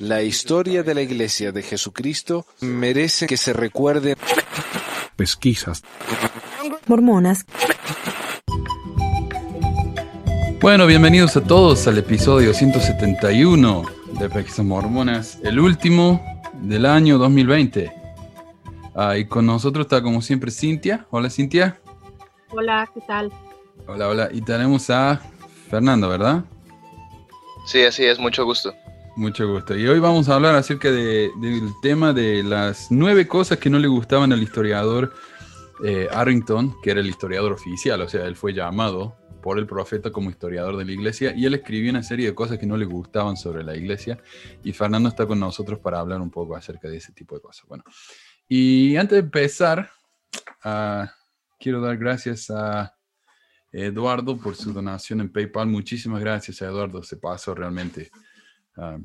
La historia de la Iglesia de Jesucristo merece que se recuerde. Pesquisas. Mormonas. Bueno, bienvenidos a todos al episodio 171 de Pesquisas Mormonas, el último del año 2020. Ah, y con nosotros está como siempre Cintia. Hola Cintia. Hola, ¿qué tal? Hola, hola. Y tenemos a Fernando, ¿verdad? Sí, así es, mucho gusto. Mucho gusto. Y hoy vamos a hablar acerca de- del tema de las nueve cosas que no le gustaban al historiador eh, Arrington, que era el historiador oficial, o sea, él fue llamado por el profeta como historiador de la iglesia y él escribió una serie de cosas que no le gustaban sobre la iglesia y Fernando está con nosotros para hablar un poco acerca de ese tipo de cosas. Bueno, y antes de empezar, ah, quiero dar gracias a Eduardo por su donación en PayPal. Muchísimas gracias Eduardo, se pasó realmente. Ah,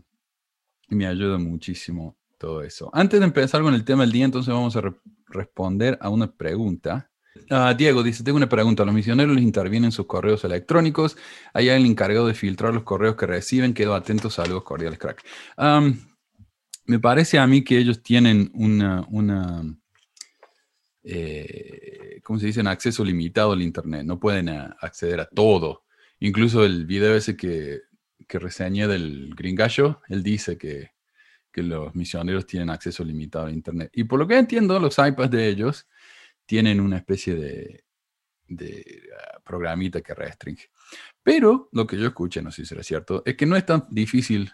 me ayuda muchísimo todo eso. Antes de empezar con el tema del día, entonces vamos a re- responder a una pregunta. Ah, Diego dice, tengo una pregunta. ¿Los misioneros les intervienen en sus correos electrónicos? ¿Hay alguien encargado de filtrar los correos que reciben? Quedo atento. Saludos cordiales, crack. Me parece a mí que ellos tienen una, una eh, ¿cómo se dice? Acceso limitado al Internet. No pueden ah, acceder a todo. Incluso el video ese que, que reseñé del Gringallo, él dice que, que los misioneros tienen acceso limitado a Internet. Y por lo que entiendo, los iPads de ellos tienen una especie de, de ah, programita que restringe. Pero lo que yo escuché, no sé si será cierto, es que no es tan difícil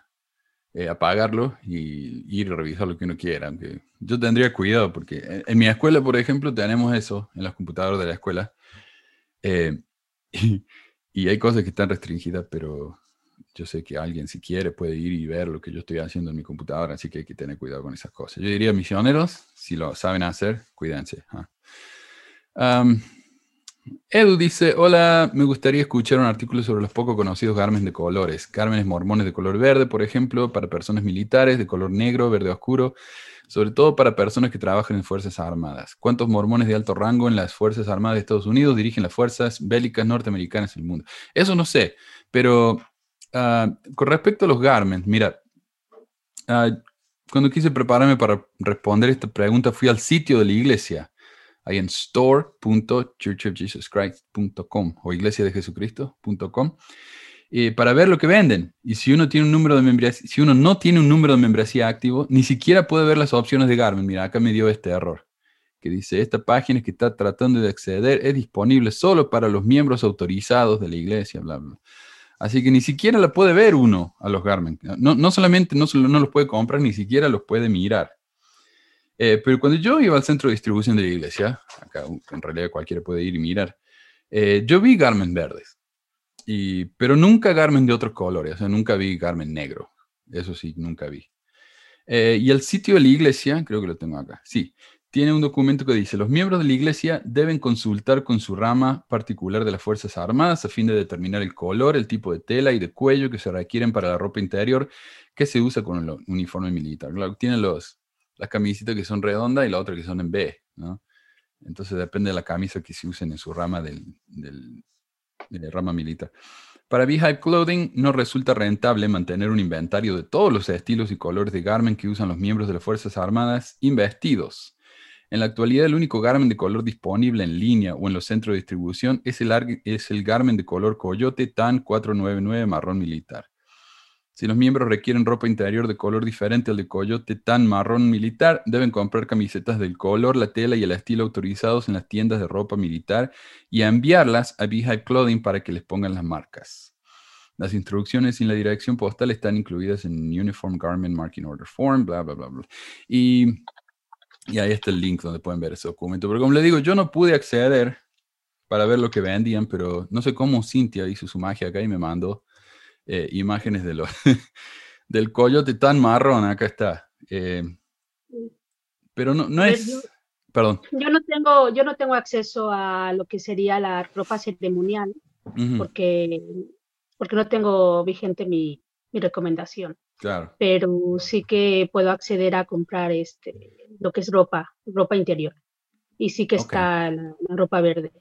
eh, apagarlo y ir a revisar lo que uno quiera. Aunque yo tendría cuidado porque en, en mi escuela, por ejemplo, tenemos eso en los computadores de la escuela. eh, y, y hay cosas que están restringidas, pero yo sé que alguien si quiere puede ir y ver lo que yo estoy haciendo en mi computadora, así que hay que tener cuidado con esas cosas. Yo diría misioneros, si lo saben hacer, cuídense. ah. Am, Edu dice, hola, me gustaría escuchar un artículo sobre los poco conocidos gármenes de colores. Gármenes mormones de color verde, por ejemplo, para personas militares, de color negro, verde oscuro, sobre todo para personas que trabajan en Fuerzas Armadas. ¿Cuántos mormones de alto rango en las Fuerzas Armadas de Estados Unidos dirigen las fuerzas bélicas norteamericanas en el mundo? Eso no sé, pero ah, con respecto a los garments, mira, ah, cuando quise prepararme para responder esta pregunta, fui al sitio de la iglesia, ahí en store.churchofjesuschrist.com o iglesiadejesucristo.com eh, para ver lo que venden. Y si uno tiene un número de membresía, si uno no tiene un número de membresía activo, ni siquiera puede ver las opciones de Garmin. Mira, acá me dio este error que dice, esta página que está tratando de acceder es disponible solo para los miembros autorizados de la iglesia, bla, bla. Así que ni siquiera la puede ver uno a los Garmin. No, no solamente no, no los puede comprar, ni siquiera los puede mirar. Eh, pero cuando yo iba al centro de distribución de la iglesia, acá en realidad cualquiera puede ir y mirar, eh, yo vi Garmin verdes, y, pero nunca Garmin de otros colores, o sea, nunca vi Garmin negro, eso sí, nunca vi. Eh, y el sitio de la iglesia, creo que lo tengo acá, sí, tiene un documento que dice, los miembros de la iglesia deben consultar con su rama particular de las Fuerzas Armadas a fin de determinar el color, el tipo de tela y de cuello que se requieren para la ropa interior que se usa con el uniforme militar. Claro, tiene los, las camisetas que son redondas y la otra que son en B. Entonces depende de la camisa que se usen en su rama del, de rama militar. Para Beehive Clothing no resulta rentable mantener un inventario de todos los estilos y colores de garment que usan los miembros de las Fuerzas Armadas investidos. En la actualidad, el único garment de color disponible en línea o en los centros de distribución es el, es el de color Coyote TAN 499 marrón militar. Si los miembros requieren ropa interior de color diferente al de Coyote TAN marrón militar, deben comprar camisetas del color, la tela y el estilo autorizados en las tiendas de ropa militar y enviarlas a Beehive Clothing para que les pongan las marcas. Las instrucciones y la dirección postal están incluidas en Uniform Garment Marking Order Form, bla, bla, bla, bla. Y, y ahí está el link donde pueden ver ese documento. Pero como les digo, yo no pude acceder para ver lo que vendían, pero no sé cómo Cintia hizo su magia acá y me mandó eh, imágenes de los, del coyote tan marrón. Acá está. Eh, pero no, no es... yo- Perdón. Yo no tengo, yo no tengo acceso a lo que sería la ropa ceremonial porque, porque no tengo vigente mi, mi recomendación, claro. pero sí que puedo acceder a comprar este lo que es ropa, ropa interior. Y sí que está la, la ropa verde.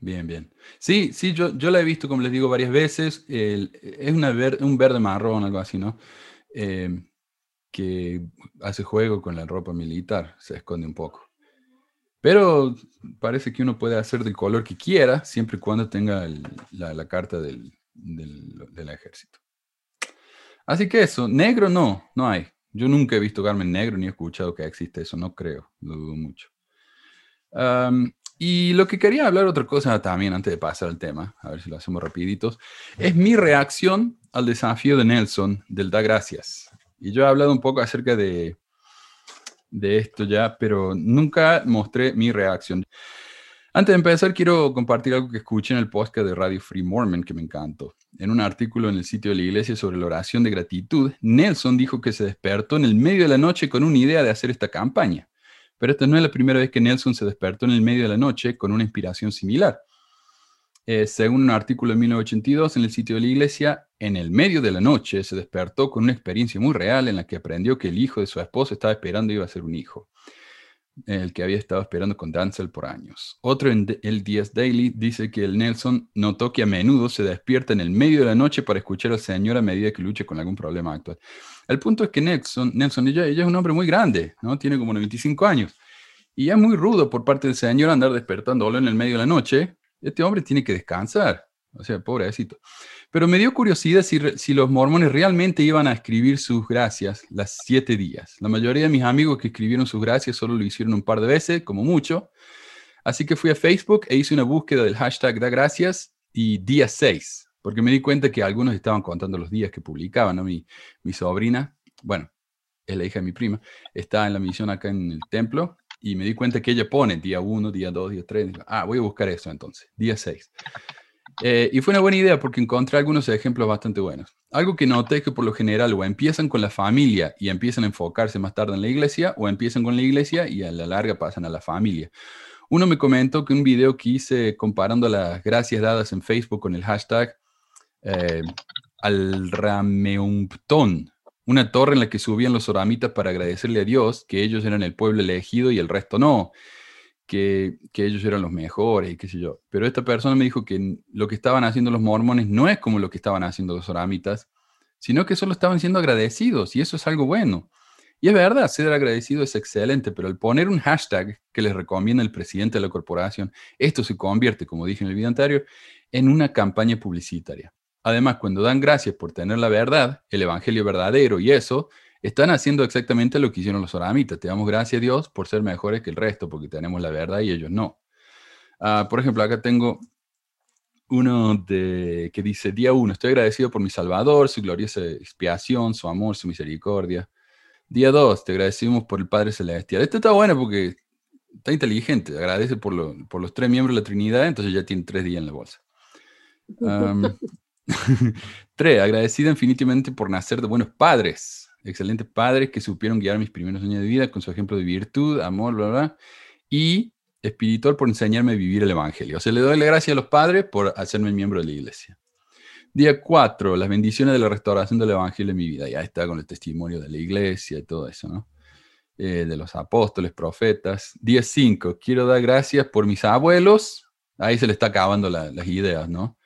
Bien, bien. Sí, sí, yo, yo la he visto, como les digo, varias veces. Es una ver- un verde marrón, algo así, ¿no? Eh, que hace juego con la ropa militar, se esconde un poco. Pero parece que uno puede hacer del color que quiera, siempre y cuando tenga la, carta del, del, ejército. Así que eso, negro no, no hay. Yo nunca he visto Garmin negro ni escuchado que existe eso, no creo, lo dudo mucho. Y lo que quería hablar otra cosa también antes de pasar al tema, a ver si lo hacemos rapiditos, es mi reacción al desafío de Nelson del da gracias. Y yo he hablado un poco acerca de, de esto ya, pero nunca mostré mi reacción. Antes de empezar, quiero compartir algo que escuché en el podcast de Radio Free Mormon que me encantó. En un artículo en el sitio de la iglesia sobre la oración de gratitud, Nelson dijo que se despertó en el medio de la noche con una idea de hacer esta campaña. Pero esta no es la primera vez que Nelson se despertó en el medio de la noche con una inspiración similar. Eh, según un artículo de 1982 en el sitio de la iglesia, en el medio de la noche se despertó con una experiencia muy real en la que aprendió que el hijo de su esposa estaba esperando iba a ser un hijo, el que había estado esperando con Dancel por años. Otro en el Díaz Daily dice que el Nelson notó que a menudo se despierta en el medio de la noche para escuchar al Señor a medida que lucha con algún problema actual. El punto es que Nelson, Nelson ella, ella es un hombre muy grande, ¿no? Tiene como 95 años. Y es muy rudo por parte del Señor andar despertándolo en el medio de la noche. Este hombre tiene que descansar. O sea, pobrecito. Pero me dio curiosidad si, los mormones realmente iban a escribir sus gracias las siete días. La mayoría de mis amigos que escribieron sus gracias solo lo hicieron un par de veces, como mucho. Así que fui a Facebook e hice una búsqueda del hashtag da gracias y día 6, porque me di cuenta que algunos estaban contando los días que publicaban, ¿no? Mi, mi sobrina, bueno, es la hija de mi prima, está en la misión acá en el templo y me di cuenta que ella pone día 1, día 2, día 3. Ah, voy a buscar eso entonces, día 6. Eh, y fue una buena idea porque encontré algunos ejemplos bastante buenos. Algo que noté es que por lo general o empiezan con la familia y empiezan a enfocarse más tarde en la iglesia, o empiezan con la iglesia y a la larga pasan a la familia. Uno me comentó que un video que hice comparando las gracias dadas en Facebook con el hashtag eh, al Rameumptón, una torre en la que subían los oramitas para agradecerle a Dios que ellos eran el pueblo elegido y el resto no, que, ellos eran los mejores y qué sé yo. Pero esta persona me dijo que lo que estaban haciendo los mormones no es como lo que estaban haciendo los oramitas, sino que solo estaban siendo agradecidos y eso es algo bueno. Y es verdad, ser agradecido es excelente, pero al poner un hashtag que les recomienda el presidente de la corporación, esto se convierte, como dije en el video anterior, en una campaña publicitaria. Además, cuando dan gracias por tener la verdad, el evangelio verdadero y eso, están haciendo exactamente lo que hicieron los oramitas. Te damos gracias a Dios por ser mejores que el resto, porque tenemos la verdad y ellos no. Ah, por ejemplo, acá tengo uno de, que dice, día uno, estoy agradecido por mi Salvador, su gloriosa expiación, su amor, su misericordia. Día 2, te agradecemos por el Padre Celestial. Este está bueno porque está inteligente, agradece por, lo- por los tres miembros de la Trinidad, entonces ya tiene tres días en la bolsa. Tres, agradecido infinitamente por nacer de buenos padres, excelentes padres que supieron guiar mis primeros años de vida con su ejemplo de virtud, amor, bla, bla, y espiritual por enseñarme a vivir el Evangelio. O sea, le doy la gracia a los padres por hacerme miembro de la iglesia. Día 4, las bendiciones de la restauración del Evangelio en mi vida. Ya está con el testimonio de la iglesia y todo eso, ¿no? Eh, de los apóstoles, profetas. Día 5, quiero dar gracias por mis abuelos. Ahí se le está acabando la- las ideas, ¿no?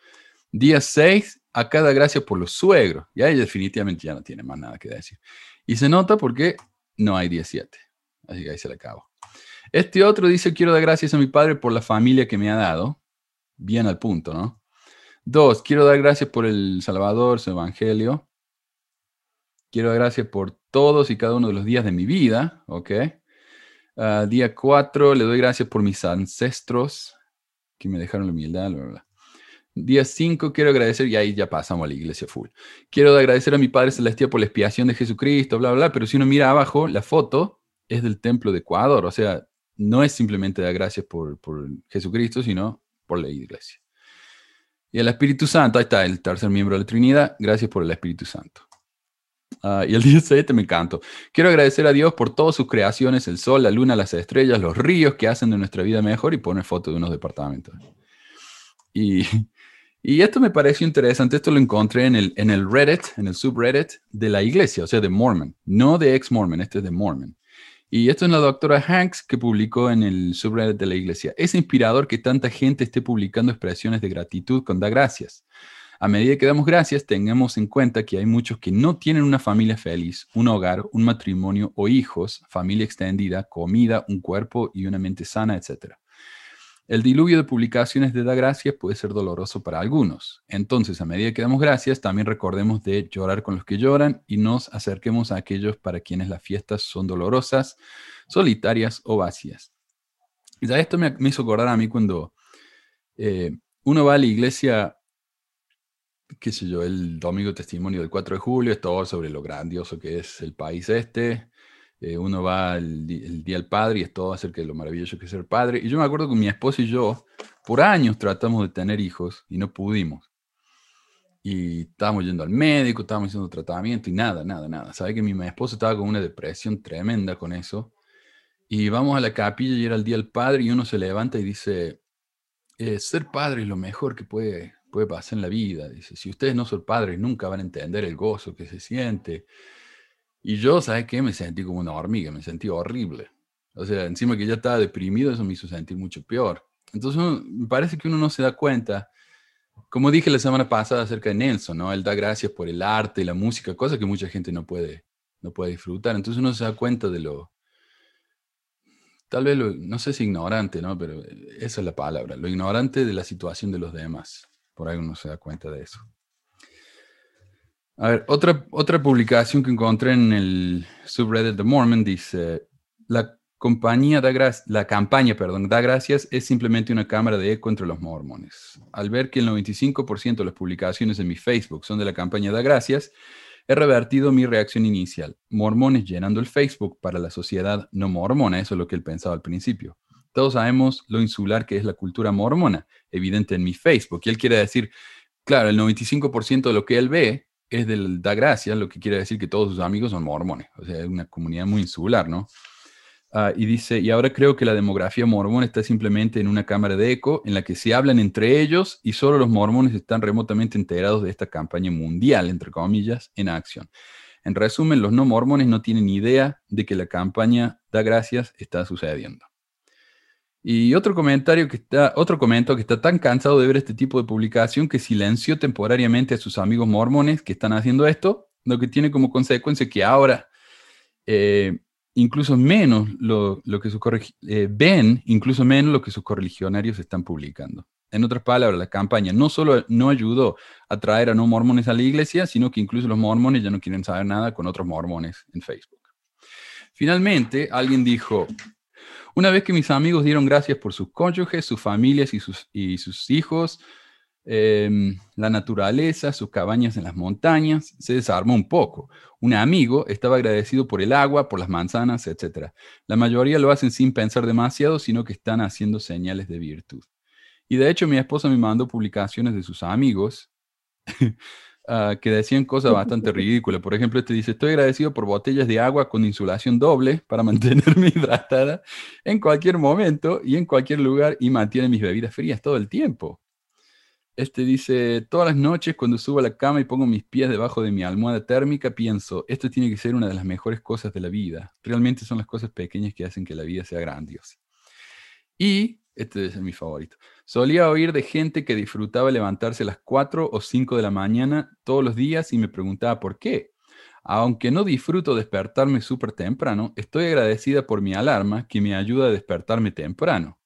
Día 6, acá da gracias por los suegros. Y ahí definitivamente ya no tiene más nada que decir. Y se nota porque no hay día 7. Así que ahí se le acabó. Este otro dice, quiero dar gracias a mi padre por la familia que me ha dado. Bien al punto, ¿no? Dos, quiero dar gracias por el Salvador, su Evangelio. Quiero dar gracias por todos y cada uno de los días de mi vida, ¿ok? Ah, día cuatro, le doy gracias por mis ancestros que me dejaron la humildad, bla, bla, bla. Día 5, quiero agradecer, y ahí ya pasamos a la iglesia full. Quiero agradecer a mi Padre Celestial por la expiación de Jesucristo, bla, bla, pero si uno mira abajo, la foto es del templo de Ecuador, o sea, no es simplemente dar gracias por, por Jesucristo, sino por la iglesia. Y el Espíritu Santo, ahí está el tercer miembro de la Trinidad, gracias por el Espíritu Santo. Ah, y el 17 me encanto. Quiero agradecer a Dios por todas sus creaciones, el sol, la luna, las estrellas, los ríos que hacen de nuestra vida mejor y pone foto de unos departamentos. Y, y esto me pareció interesante, esto lo encontré en el, en el Reddit, en el subreddit de la iglesia, o sea, de Mormon, no de ex-Mormon, este es de Mormon. Y esto es la doctora Hanks que publicó en el subreddit de la iglesia. Es inspirador que tanta gente esté publicando expresiones de gratitud con da gracias. A medida que damos gracias, tengamos en cuenta que hay muchos que no tienen una familia feliz, un hogar, un matrimonio o hijos, familia extendida, comida, un cuerpo y una mente sana, etc. El diluvio de publicaciones de da gracias puede ser doloroso para algunos. Entonces, a medida que damos gracias, también recordemos de llorar con los que lloran y nos acerquemos a aquellos para quienes las fiestas son dolorosas, solitarias o vacías. Ya esto me, hizo acordar a mí cuando eh, uno va a la iglesia, qué sé yo, el domingo testimonio del 4 de julio, es todo sobre lo grandioso que es el país este, eh, uno va el, Día del Padre y es todo acerca de lo maravilloso que es ser padre. Y yo me acuerdo que mi esposa y yo, por años tratamos de tener hijos y no pudimos. Y estábamos yendo al médico, estábamos haciendo tratamiento y nada, nada, nada. Sabe que mi esposa estaba con una depresión tremenda con eso. Y vamos a la capilla y era el Día del Padre y uno se levanta y dice, eh, ser padre es lo mejor que puede, puede pasar en la vida. Dice, si ustedes no son padres, nunca van a entender el gozo que se siente y yo, ¿sabes qué? Me sentí como una hormiga, me sentí horrible. O sea, encima que ya estaba deprimido, eso me hizo sentir mucho peor. Entonces, me parece que uno no se da cuenta, como dije la semana pasada acerca de Nelson, ¿no? Él da gracias por el arte la música, cosa que mucha gente no puede, no puede disfrutar. Entonces uno se da cuenta de lo, tal vez, lo, no sé si ignorante, ¿no? Pero esa es la palabra, lo ignorante de la situación de los demás. Por ahí uno se da cuenta de eso. A ver, otra, otra publicación que encontré en el subreddit de Mormon dice, la compañía da la campaña, perdón, da gracias es simplemente una cámara de eco entre los mormones. Al ver que el 95% de las publicaciones en mi Facebook son de la campaña da gracias, he revertido mi reacción inicial. Mormones llenando el Facebook para la sociedad no mormona, eso es lo que él pensaba al principio. Todos sabemos lo insular que es la cultura mormona, evidente en mi Facebook. Y él quiere decir, claro, el 95% de lo que él ve es del da gracia, lo que quiere decir que todos sus amigos son mormones, o sea, es una comunidad muy insular, ¿no? Ah, y dice, y ahora creo que la demografía mormona está simplemente en una cámara de eco en la que se hablan entre ellos y solo los mormones están remotamente enterados de esta campaña mundial, entre comillas, en acción. En resumen, los no mormones no tienen idea de que la campaña da gracias está sucediendo. Y otro comentario que está, otro comento que está tan cansado de ver este tipo de publicación que silenció temporariamente a sus amigos mormones que están haciendo esto, lo que tiene como consecuencia que ahora eh, incluso menos lo, que sus eh, ven incluso menos lo que sus correligionarios están publicando. En otras palabras, la campaña no solo no ayudó a traer a no mormones a la iglesia, sino que incluso los mormones ya no quieren saber nada con otros mormones en Facebook. Finalmente, alguien dijo, una vez que mis amigos dieron gracias por sus cónyuges, sus familias y sus, hijos, em, la naturaleza, sus cabañas en las montañas, se desarmó un poco. Un amigo estaba agradecido por el agua, por las manzanas, etc. La mayoría lo hacen sin pensar demasiado, sino que están haciendo señales de virtud. Y de hecho mi esposa me mandó publicaciones de sus amigos Ah, que decían cosas bastante ridículas. Por ejemplo, este dice, estoy agradecido por botellas de agua con insulación doble para mantenerme hidratada en cualquier momento y en cualquier lugar y mantiene mis bebidas frías todo el tiempo. Este dice, todas las noches cuando subo a la cama y pongo mis pies debajo de mi almohada térmica, pienso, esto tiene que ser una de las mejores cosas de la vida. Realmente son las cosas pequeñas que hacen que la vida sea grandiosa. Y, este es mi favorito, Solía oír de gente que disfrutaba levantarse a las 4 o 5 de la mañana todos los días y me preguntaba por qué. Aunque no disfruto despertarme súper temprano, estoy agradecida por mi alarma que me ayuda a despertarme temprano.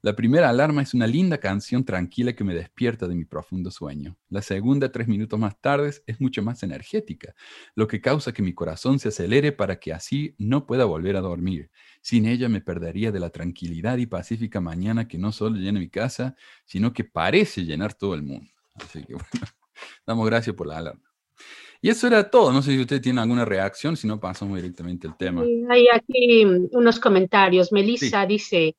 La primera alarma es una linda canción tranquila que me despierta de mi profundo sueño. La segunda, tres minutos más tarde, es mucho más energética, lo que causa que mi corazón se acelere para que así no pueda volver a dormir. Sin ella me perdería de la tranquilidad y pacífica mañana que no solo llena mi casa, sino que parece llenar todo el mundo. Así que bueno, damos gracias por la alarma. Y eso era todo. No sé si usted tiene alguna reacción, si no pasamos directamente al tema. hay aquí unos comentarios. Melissa dice,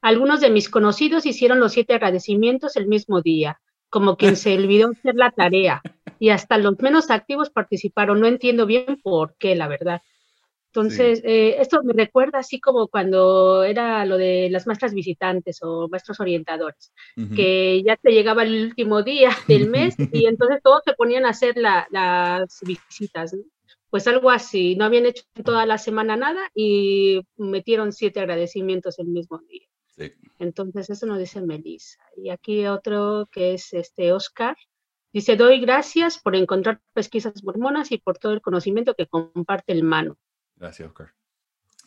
algunos de mis conocidos hicieron los siete agradecimientos el mismo día, como quien se olvidó hacer la tarea. Y hasta los menos activos participaron. No entiendo bien por qué, la verdad. Entonces, eh, esto me recuerda así como cuando era lo de las maestras visitantes o maestros orientadores, que ya te llegaba el último día del mes y entonces todos se ponían a hacer las visitas. Pues algo así, no habían hecho toda la semana nada y metieron siete agradecimientos el mismo día. Entonces, eso nos dice Melissa. Y aquí otro que es este Oscar. Dice, doy gracias por encontrar pesquisas mormonas y por todo el conocimiento que comparte el mano. Gracias, Oscar.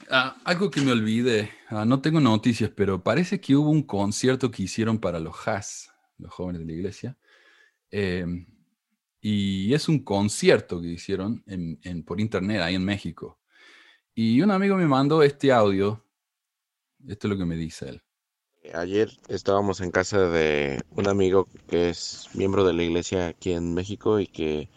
Ah, algo que me olvide, ah, no tengo noticias, pero parece que hubo un concierto que hicieron para los Has, los jóvenes de la iglesia. Em, y es un concierto que hicieron en, por internet ahí en México. Y un amigo me mandó este audio. Esto es lo que me dice él. Ayer estábamos en casa de un amigo que es miembro de la iglesia aquí en México y que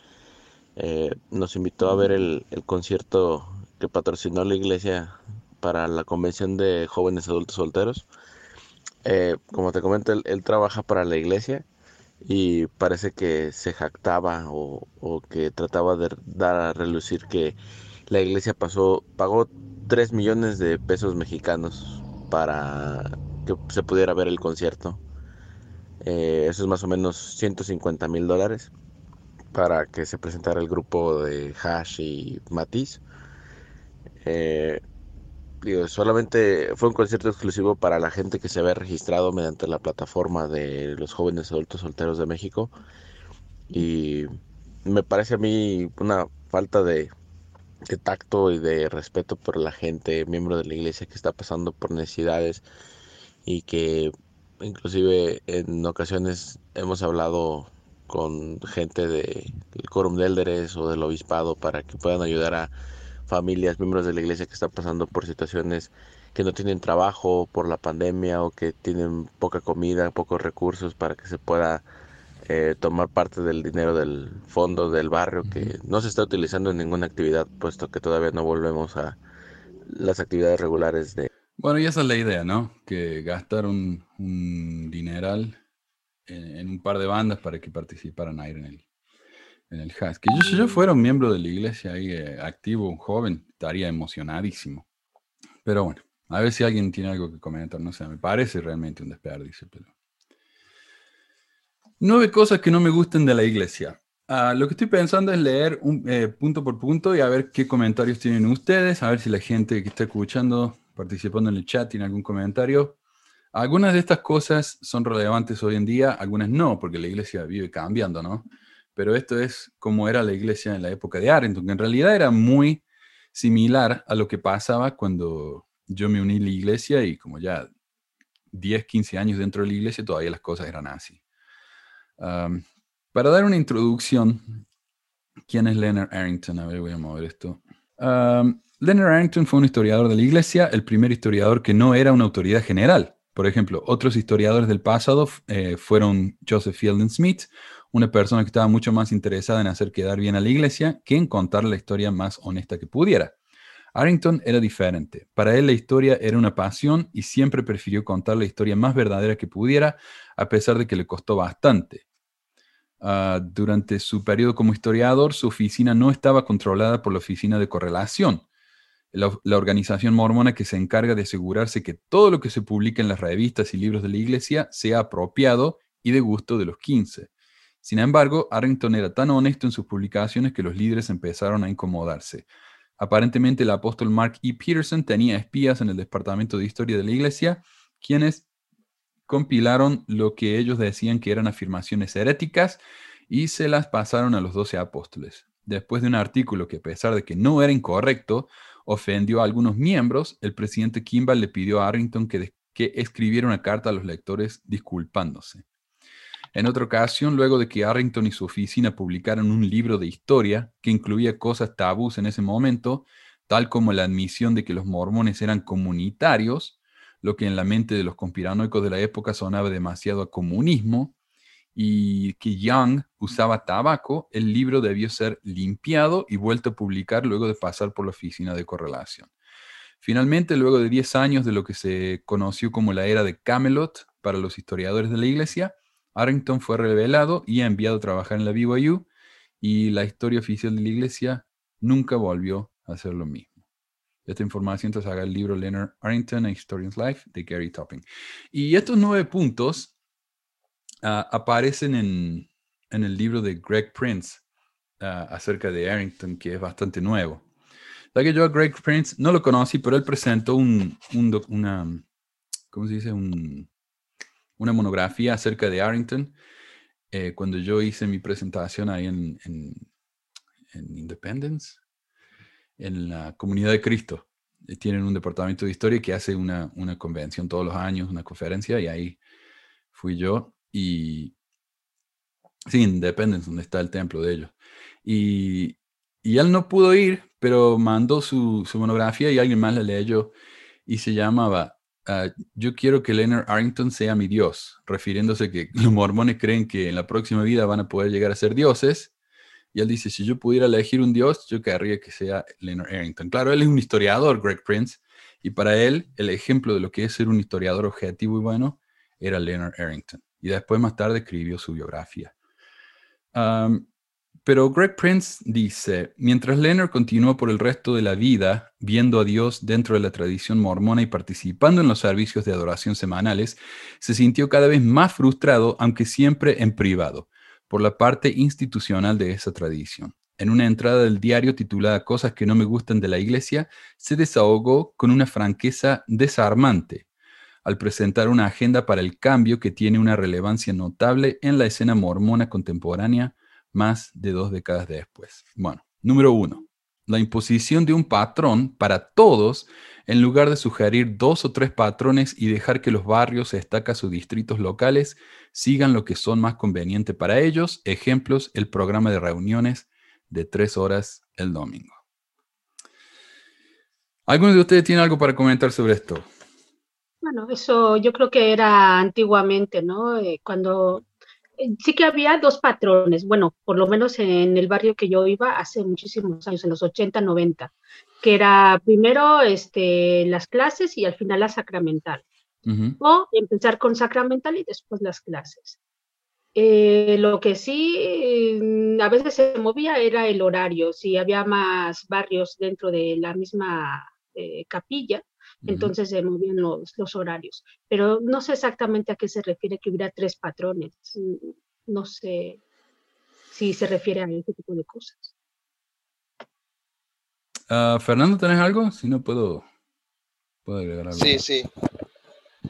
eh, nos invitó a ver el, el concierto que patrocinó la iglesia para la convención de jóvenes adultos solteros. Eh, como te comento, él, trabaja para la iglesia y parece que se jactaba o, que trataba de dar a relucir que la iglesia pasó, pagó 3 millones de pesos mexicanos para que se pudiera ver el concierto. Eh, eso es más o menos 150 mil dólares para que se presentara el grupo de Hash y Matiz. Eh, solamente fue un concierto exclusivo para la gente que se había registrado mediante la plataforma de los jóvenes adultos solteros de México. Y me parece a mí una falta de, de tacto y de respeto por la gente, miembro de la iglesia que está pasando por necesidades y que inclusive en ocasiones hemos hablado con gente del quórum de élderes o del obispado para que puedan ayudar a familias, miembros de la iglesia que están pasando por situaciones que no tienen trabajo por la pandemia o que tienen poca comida, pocos recursos para que se pueda eh, tomar parte del dinero del fondo del barrio que no se está utilizando en ninguna actividad, puesto que todavía no volvemos a las actividades regulares de... Bueno, y esa es la idea, ¿no? Que gastar un, dineral en, un par de bandas para que participaran ahí en el, en el. Que yo, si yo fuera un miembro de la iglesia ahí eh, activo, un joven, estaría emocionadísimo. Pero bueno, a ver si alguien tiene algo que comentar. No sé, me parece realmente un desperdicio. Pero... Nueve cosas que no me gusten de la iglesia. Ah, lo que estoy pensando es leer un, eh, punto por punto y a ver qué comentarios tienen ustedes, a ver si la gente que está escuchando, participando en el chat, tiene algún comentario. Algunas de estas cosas son relevantes hoy en día, algunas no, porque la iglesia vive cambiando, ¿no? Pero esto es como era la iglesia en la época de Arrington, que en realidad era muy similar a lo que pasaba cuando yo me uní a la iglesia y como ya 10, 15 años dentro de la iglesia todavía las cosas eran así. para dar una introducción, ¿quién es Leonard Arrington? A ver, voy a mover esto. Leonard Arrington fue un historiador de la iglesia, el primer historiador que no era una autoridad general. Por ejemplo, otros historiadores del pasado eh, fueron Joseph Fielding Smith, una persona que estaba mucho más interesada en hacer quedar bien a la iglesia que en contar la historia más honesta que pudiera. Arrington era diferente. Para él la historia era una pasión y siempre prefirió contar la historia más verdadera que pudiera, a pesar de que le costó bastante. Ah, durante su periodo como historiador, su oficina no estaba controlada por la oficina de correlación, la, la, organización mormona que se encarga de asegurarse que todo lo que se publica en las revistas y libros de la iglesia sea apropiado y de gusto de los 15. Sin embargo, Arrington era tan honesto en sus publicaciones que los líderes empezaron a incomodarse. Aparentemente el apóstol Mark E. Peterson tenía espías en el Departamento de Historia de la Iglesia, quienes compilaron lo que ellos decían que eran afirmaciones heréticas y se las pasaron a los doce apóstoles. Después de un artículo que a pesar de que no era incorrecto, ofendió a algunos miembros, el presidente Kimball le pidió a Arrington que, que escribiera una carta a los lectores disculpándose. En otra ocasión, luego de que Arrington y su oficina publicaron un libro de historia que incluía cosas tabús en ese momento, tal como la admisión de que los mormones eran comunitarios, lo que en la mente de los conspiranoicos de la época sonaba demasiado a comunismo, y que Young usaba tabaco, el libro debió ser limpiado y vuelto a publicar luego de pasar por la oficina de correlación. Finalmente, luego de 10 años de lo que se conoció como la era de Camelot para los historiadores de la iglesia, Arrington fue revelado y enviado a trabajar en la BYU y la historia oficial de la iglesia nunca volvió a hacer lo mismo. Esta información te haga el libro Leonard Arrington, A Historian's Life de Gary Topping. Y estos nueve puntos ah, aparecen en, el libro de Greg Prince, ah, acerca de Arrington que es bastante nuevo. La que yo a Greg Prince no lo conocí, pero él presentó un, una, ¿cómo se dice? Una monografía acerca de Arrington eh, cuando yo hice mi presentación ahí en, en, Independence, en la Comunidad de Cristo. Tienen un departamento de historia que hace una, una convención todos los años, una conferencia, y ahí fui yo. Y sí, Independence, donde está el templo de ellos. Y, y él no pudo ir, pero mandó su, su monografía y alguien más la leyó y se llamaba Ah, yo quiero que Leonard Arrington sea mi Dios, refiriéndose que los mormones creen que en la próxima vida van a poder llegar a ser dioses. Y él dice, si yo pudiera elegir un Dios, yo querría que sea Leonard Arrington. Claro, él es un historiador, Greg Prince, y para él el ejemplo de lo que es ser un historiador objetivo y bueno era Leonard Arrington. Y después más tarde escribió su biografía. Pero Greg Prince dice, mientras Leonard continuó por el resto de la vida viendo a Dios dentro de la tradición mormona y participando en los servicios de adoración semanales, se sintió cada vez más frustrado, aunque siempre en privado, por la parte institucional de esa tradición. En una entrada del diario titulada Cosas que no me gustan de la iglesia, se desahogó con una franqueza desarmante al presentar una agenda para el cambio que tiene una relevancia notable en la escena mormona contemporánea más de dos décadas después. Bueno, número uno, la imposición de un patrón para todos en lugar de sugerir dos o tres patrones y dejar que los barrios, estacas o distritos locales sigan lo que son más conveniente para ellos. Ejemplos, el programa de reuniones de tres horas el domingo. ¿Alguno de ustedes tiene algo para comentar sobre esto? Bueno, eso yo creo que era antiguamente, ¿no? Eh, cuando sí que había dos patrones, bueno, por lo menos en el barrio que yo iba hace muchísimos años, en los 80, 90, que era primero este, las clases y al final la sacramental. O empezar con sacramental y después las clases. Eh, lo que sí mm, a veces se movía era el horario, si había más barrios dentro de la misma eh, capilla, entonces se movían los, los, horarios. Pero no sé exactamente a qué se refiere que hubiera tres patrones. Mm, no sé si se refiere a ese tipo de cosas. Uh, Fernando, ¿tenés algo? Si no puedo, puedo agregar algo. Sí, sí.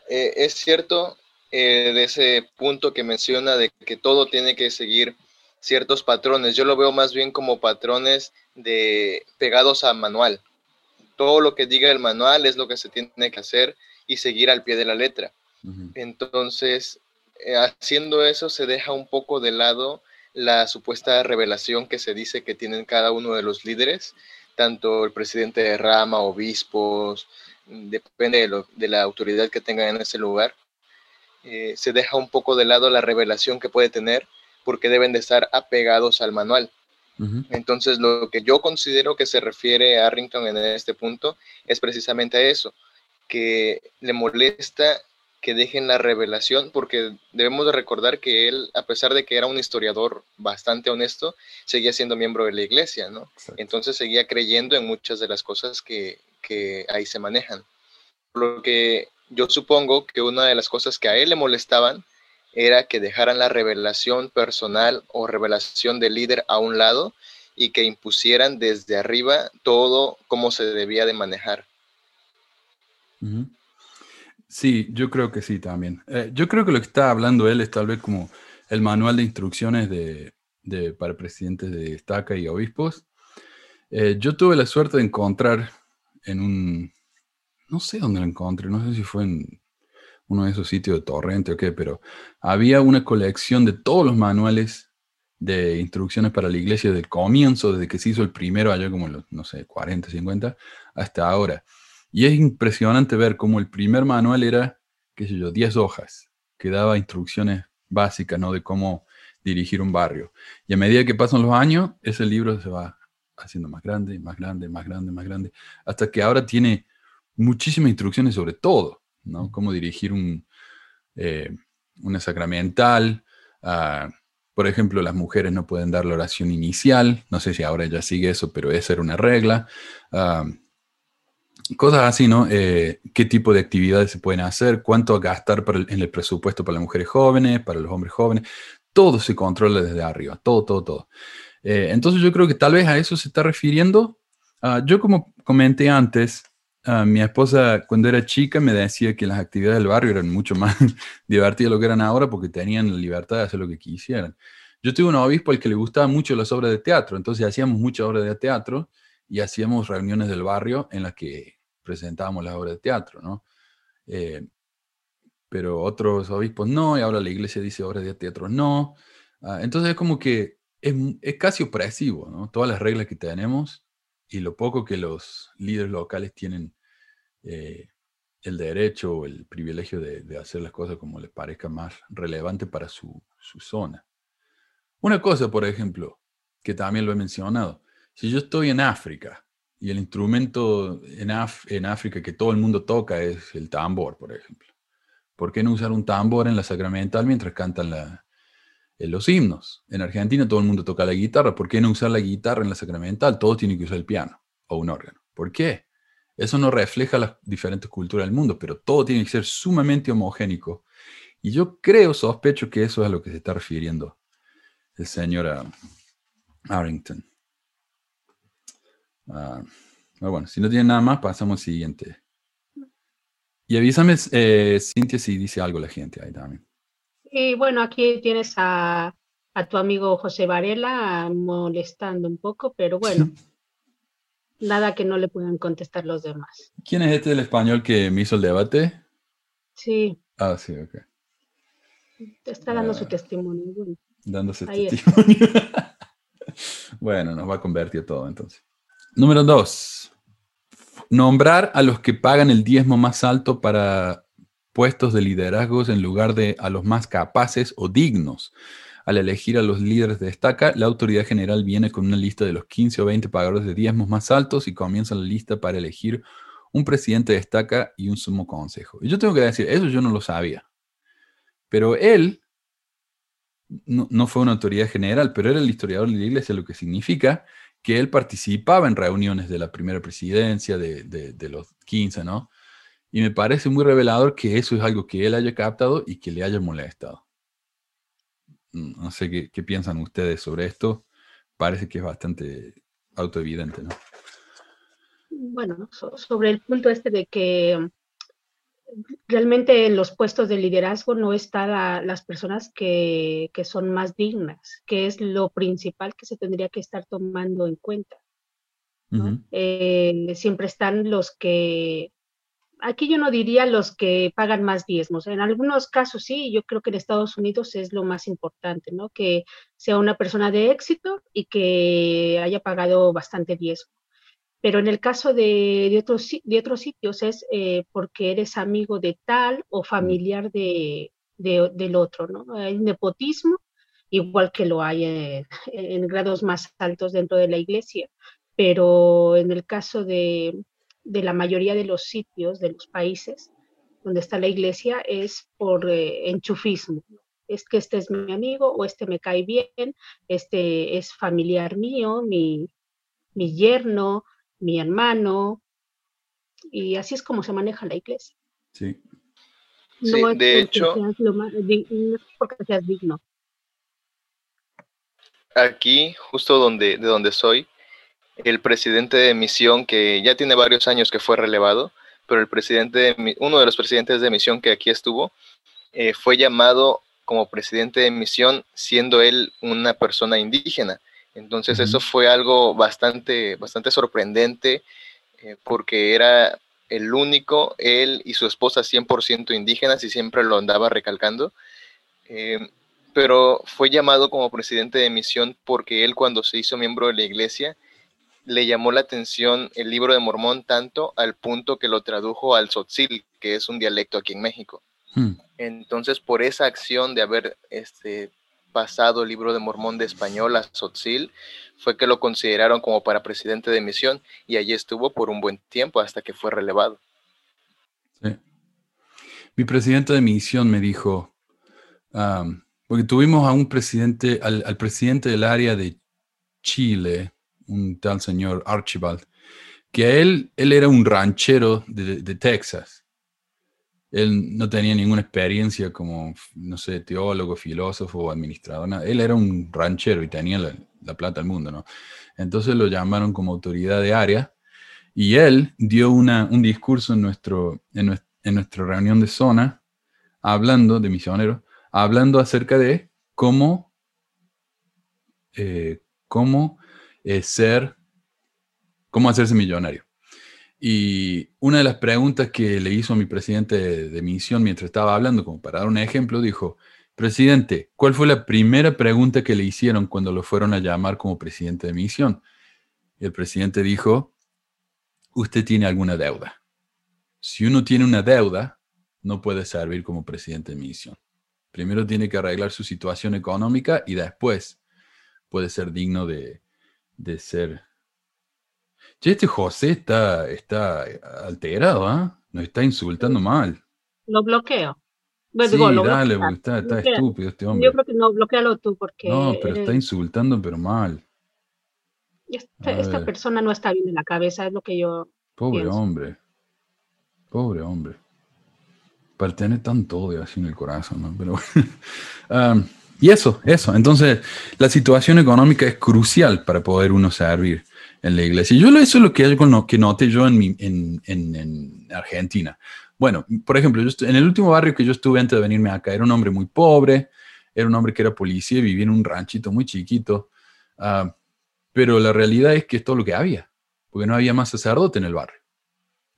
Eh, es cierto eh, de ese punto que menciona de que todo tiene que seguir ciertos patrones. Yo lo veo más bien como patrones de pegados a manual todo lo que diga el manual es lo que se tiene que hacer y seguir al pie de la letra. Entonces, eh, haciendo eso se deja un poco de lado la supuesta revelación que se dice que tienen cada uno de los líderes, tanto el presidente de rama, obispos, depende de, la autoridad que tengan en ese lugar. Eh, se deja un poco de lado la revelación que puede tener porque deben de estar apegados al manual. Entonces, lo que yo considero que se refiere a Arrington en este punto es precisamente a eso, que le molesta que dejen la revelación, porque debemos de recordar que él, a pesar de que era un historiador bastante honesto, seguía siendo miembro de la iglesia, ¿no? Entonces seguía creyendo en muchas de las cosas que, que ahí se manejan. Por lo que yo supongo que una de las cosas que a él le molestaban era que dejaran la revelación personal o revelación del líder a un lado y que impusieran desde arriba todo cómo se debía de manejar. Sí, yo creo que sí también. Eh, yo creo que lo que está hablando él es tal vez como el manual de instrucciones de, para presidentes de estaca y obispos. Eh, yo tuve la suerte de encontrar en un, no sé dónde lo encontré, no sé si fue en uno de esos sitios de torrente o qué, pero había una colección de todos los manuales de instrucciones para la iglesia del comienzo, desde que se hizo el primero, allá como no sé, 40, 50, hasta ahora. Y es impresionante ver cómo el primer manual era, qué sé yo, 10 hojas, que daba instrucciones básicas, ¿no? De cómo dirigir un barrio. Y a medida que pasan los años, ese libro se va haciendo más grande, más grande, más grande, más grande, hasta que ahora tiene muchísimas instrucciones sobre todo. ¿No? Cómo dirigir eh, una sacramental. Ah, por ejemplo, las mujeres no pueden dar la oración inicial. No sé si ahora ya sigue eso, pero esa era una regla. Ah, cosas así, ¿no? Eh, ¿Qué tipo de actividades se pueden hacer? ¿Cuánto gastar en el presupuesto para las mujeres jóvenes, para los hombres jóvenes? Todo se controla desde arriba, todo, todo, todo. Eh, entonces yo creo que tal vez a eso se está refiriendo. Ah, yo como comenté antes, ah, mi esposa cuando era chica me decía que las actividades del barrio eran mucho más divertidas de lo que eran ahora porque tenían la libertad de hacer lo que quisieran. Yo tuve un obispo al que le gustaban mucho las obras de teatro, entonces hacíamos muchas obras de teatro y hacíamos reuniones del barrio en las que presentábamos las obras de teatro, ¿no? Eh, pero otros obispos no, y ahora la iglesia dice obras de teatro no. Ah, entonces es como que es, es, casi opresivo, ¿no? Todas las reglas que tenemos y lo poco que los líderes locales tienen eh, el derecho o el privilegio de, hacer las cosas como les parezca más relevante para su, zona. Una cosa, por ejemplo, que también lo he mencionado, si yo estoy en África y el instrumento en, África que todo el mundo toca es el tambor, por ejemplo, ¿por qué no usar un tambor en la sacramental mientras cantan en los himnos? En Argentina todo el mundo toca la guitarra, ¿por qué no usar la guitarra en la sacramental? Todos tienen que usar el piano o un órgano. ¿Por qué? Eso no refleja las diferentes culturas del mundo, pero todo tiene que ser sumamente homogénico. Y yo creo, sospecho que eso es a lo que se está refiriendo el señor ah, Arrington. Ah, bueno, si no tiene nada más, pasamos al siguiente. Y avísame, eh, Cintia, si dice algo la gente ahí también. Y bueno, aquí tienes a, tu amigo José Varela molestando un poco, pero bueno, nada que no le puedan contestar los demás. ¿Quién es este del español que me hizo el debate? Sí. Ah, sí, ok. Está dando su ah. testimonio. Dándose testimonio. bueno, nos va a convertir todo entonces. Número dos, nombrar a los que pagan el diezmo más alto para puestos de liderazgos en lugar de a los más capaces o dignos. Al elegir a los líderes de destaca, la autoridad general viene con una lista de los 15 o 20 pagadores de diezmos más altos y comienza la lista para elegir un presidente de destaca y un sumo consejo. Y yo tengo que decir, eso yo no lo sabía. Pero él no, no, fue una autoridad general, pero era el historiador de la iglesia, lo que significa que él participaba en reuniones de la primera presidencia, de, los 15, ¿no? Y me parece muy revelador que eso es algo que él haya captado y que le haya molestado. No sé qué, piensan ustedes sobre esto. Parece que es bastante autoevidente, ¿no? Bueno, sobre el punto este de que realmente en los puestos de liderazgo no están las personas que, son más dignas, que es lo principal que se tendría que estar tomando en cuenta. Eh, siempre están los que, aquí yo no diría los que pagan más diezmos, en algunos casos sí, yo creo que en Estados Unidos es lo más importante, ¿no? Que sea una persona de éxito y que haya pagado bastante diezmo. Pero en el caso de, de, otros, de otros sitios es eh, porque eres amigo de tal o familiar de, del otro, ¿no? Hay nepotismo, igual que lo hay en, en, grados más altos dentro de la iglesia, pero en el caso de, de, la mayoría de los sitios, de los países donde está la iglesia, es por eh, enchufismo. Es que este es mi amigo o este me cae bien, este es familiar mío, mi, mi yerno, mi hermano, y así es como se maneja la iglesia. Sí. No sí, de hecho, no es porque seas digno. Aquí, justo donde, de donde soy, el presidente de misión, que ya tiene varios años que fue relevado, pero el presidente, de, uno de los presidentes de misión que aquí estuvo, eh, fue llamado como presidente de misión siendo él una persona indígena. Entonces eso fue algo bastante, bastante sorprendente eh, porque era el único, él y su esposa 100% indígenas y siempre lo andaba recalcando. Eh, pero fue llamado como presidente de misión porque él cuando se hizo miembro de la iglesia le llamó la atención el libro de Mormón tanto al punto que lo tradujo al Tzotzil, que es un dialecto aquí en México. Hmm. Entonces, por esa acción de haber este, pasado el libro de Mormón de español a Sotzil, fue que lo consideraron como para presidente de misión y allí estuvo por un buen tiempo hasta que fue relevado. Mi presidente de misión me dijo, porque tuvimos a un presidente, al, presidente del área de Chile, un tal señor Archibald, que él, él era un ranchero de, Texas él no tenía ninguna experiencia como, no sé, teólogo, filósofo o administrador. Él era un ranchero y tenía la plata del mundo, ¿no? Entonces lo llamaron como autoridad de área y él dio una, un discurso en, nuestro, en, nuestra reunión de zona, hablando de misioneros, hablando acerca de cómo, eh, cómo eh, ser, cómo hacerse millonario. Y una de las preguntas que le hizo a mi presidente de, misión mientras estaba hablando, como para dar un ejemplo, dijo, presidente, ¿cuál fue la primera pregunta que le hicieron cuando lo fueron a llamar como presidente de misión? El presidente dijo, usted tiene alguna deuda. Si uno tiene una deuda, no puede servir como presidente de misión. Primero tiene que arreglar su situación económica y después puede ser digno de, de ser Che, este José está, está alterado, ¿ah? Nos está insultando mal. Lo bloqueo. sí, dale, porque está, está estúpido este hombre. Yo creo que no, bloquealo tú porque... No, pero está insultando, pero mal. Esta, persona no está bien en la cabeza, es lo que yo Pobre hombre. Pobre hombre. Para tener tanto odio así en el corazón, ¿no? Pero bueno. y eso, eso. Entonces, la situación económica es crucial para poder uno servir en la iglesia. Yo eso es lo que, que noté yo en, mi, en, en, Argentina. Bueno, por ejemplo, yo en el último barrio que yo estuve antes de venirme acá, era un hombre muy pobre, era un hombre que era policía y vivía en un ranchito muy chiquito, uh, pero la realidad es que es todo lo que había, porque no había más sacerdote en el barrio.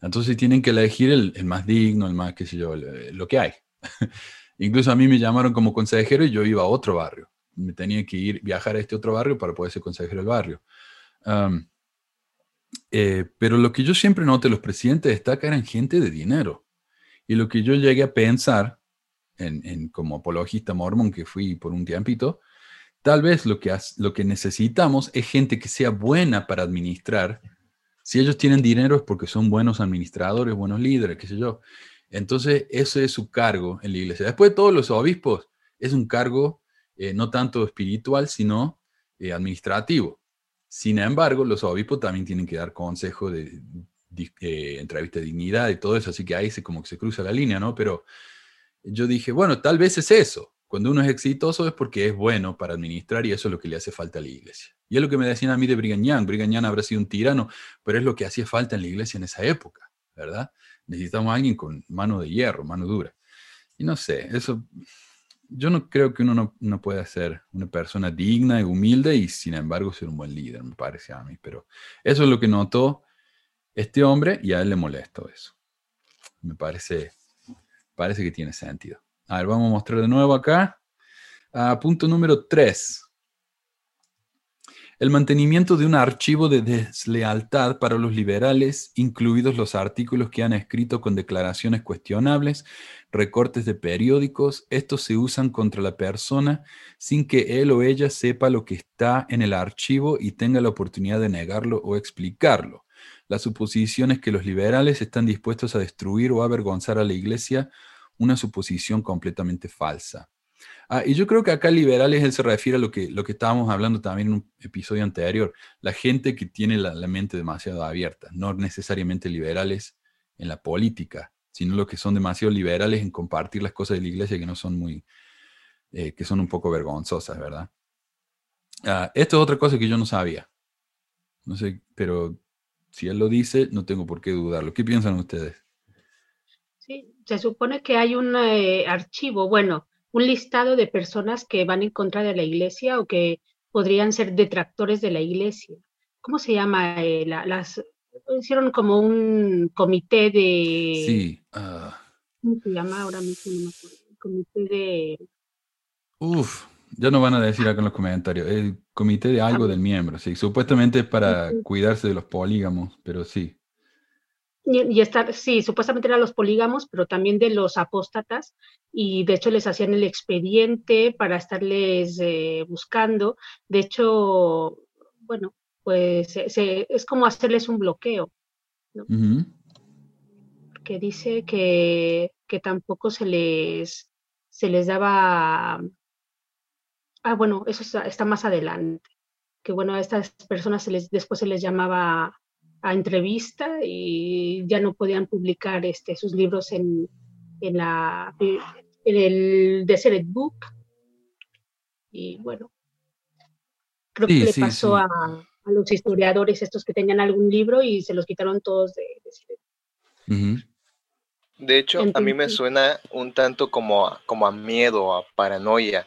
Entonces tienen que elegir el, el más digno, el más, qué sé yo, lo que hay. Incluso a mí me llamaron como consejero y yo iba a otro barrio. Me tenía que ir, viajar a este otro barrio para poder ser consejero del barrio. Eh, pero lo que yo siempre noté, los presidentes destacan eran gente de dinero. Y lo que yo llegué a pensar, en, como apologista mormón que fui por un tiempito, tal vez lo que, lo que necesitamos es gente que sea buena para administrar. Si ellos tienen dinero es porque son buenos administradores, buenos líderes, qué sé yo. Entonces, eso es su cargo en la iglesia. Después, todos los obispos es un cargo eh, no tanto espiritual, sino eh, administrativo. Sin embargo, los obispos también tienen que dar consejo de, eh, entrevista de dignidad y todo eso, así que ahí se como que se cruza la línea, ¿no? Pero yo dije, bueno, tal vez es eso. Cuando uno es exitoso es porque es bueno para administrar y eso es lo que le hace falta a la iglesia. Y es lo que me decían a mí de Brigham Young. Brigham Young habrá sido un tirano, pero es lo que hacía falta en la iglesia en esa época, ¿verdad? Necesitamos a alguien con mano de hierro, mano dura. Y no sé, eso yo no creo que uno no, pueda ser una persona digna y humilde y sin embargo ser un buen líder, me parece a mí. Pero eso es lo que notó este hombre y a él le molestó eso. Me parece, parece que tiene sentido. A ver, vamos a mostrar de nuevo acá. Ah, punto número 3 el mantenimiento de un archivo de deslealtad para los liberales, incluidos los artículos que han escrito con declaraciones cuestionables, recortes de periódicos, estos se usan contra la persona sin que él o ella sepa lo que está en el archivo y tenga la oportunidad de negarlo o explicarlo. La suposición es que los liberales están dispuestos a destruir o avergonzar a la iglesia, una suposición completamente falsa. Ah, y yo creo que acá liberales él se refiere a lo que, lo que estábamos hablando también en un episodio anterior, la gente que tiene la, mente demasiado abierta, no necesariamente liberales en la política, sino los que son demasiado liberales en compartir las cosas de la iglesia que no son muy, eh, que son un poco vergonzosas, ¿verdad? Ah, esto es otra cosa que yo no sabía. No sé, pero si él lo dice, no tengo por qué dudarlo. ¿Qué piensan ustedes? Sí, se supone que hay un eh, archivo, bueno, un listado de personas que van en contra de la iglesia o que podrían ser detractores de la iglesia. ¿Cómo se llama? Eh, las hicieron como un comité de. Sí. Ah. ¿Cómo se llama ahora mismo? No me acuerdo. Comité de. Uf, ya no van a decir acá en los comentarios. El comité de algo ah. del miembro, sí. Supuestamente es para cuidarse de los polígamos, pero sí. Y, estar, sí, supuestamente eran los polígamos, pero también de los apóstatas, y de hecho les hacían el expediente para estarles eh, buscando. De hecho, bueno, pues es como hacerles un bloqueo, ¿no? Que dice que, que, tampoco se les, se les daba. Ah, bueno, eso está, está más adelante. Que bueno, a estas personas se les, después se les llamaba a entrevista y ya no podían publicar este, sus libros en, en, la, en el Deseret Book. Y bueno, creo que le pasó A, los historiadores estos que tenían algún libro y se los quitaron todos de, de De hecho, a mí me suena un tanto como a, como a miedo, a paranoia.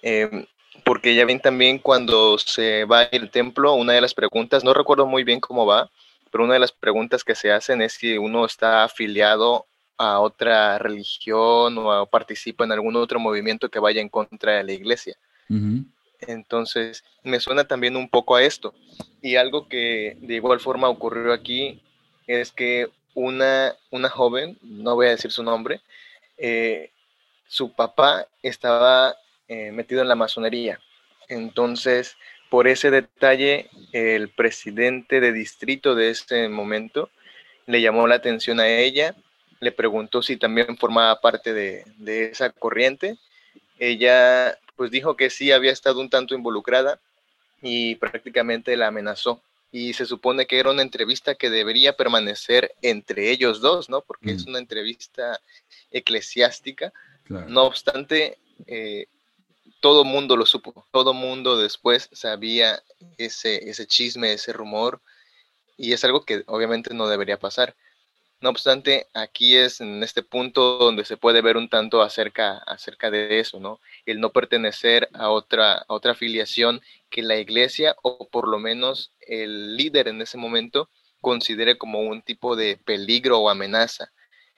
Em, porque ya ven también cuando se va al templo, una de las preguntas, no recuerdo muy bien cómo va, pero una de las preguntas que se hacen es si uno está afiliado a otra religión o participa en algún otro movimiento que vaya en contra de la iglesia. Entonces, me suena también un poco a esto. Y algo que de igual forma ocurrió aquí es que una, una joven, no voy a decir su nombre, eh, su papá estaba eh, metido en la masonería. Entonces, por ese detalle, el presidente de distrito de ese momento le llamó la atención a ella, le preguntó si también formaba parte de, de esa corriente. Ella pues dijo que sí había estado un tanto involucrada y prácticamente la amenazó. Y se supone que era una entrevista que debería permanecer entre ellos dos, ¿no? Porque es mm. una entrevista eclesiástica. No obstante, eh, todo mundo lo supo, todo mundo después sabía ese, ese chisme, ese rumor, y es algo que obviamente no debería pasar. No obstante, aquí es en este punto donde se puede ver un tanto acerca, acerca de eso, ¿no? El no pertenecer a otra, a otra afiliación que la iglesia o por lo menos el líder en ese momento considere como un tipo de peligro o amenaza.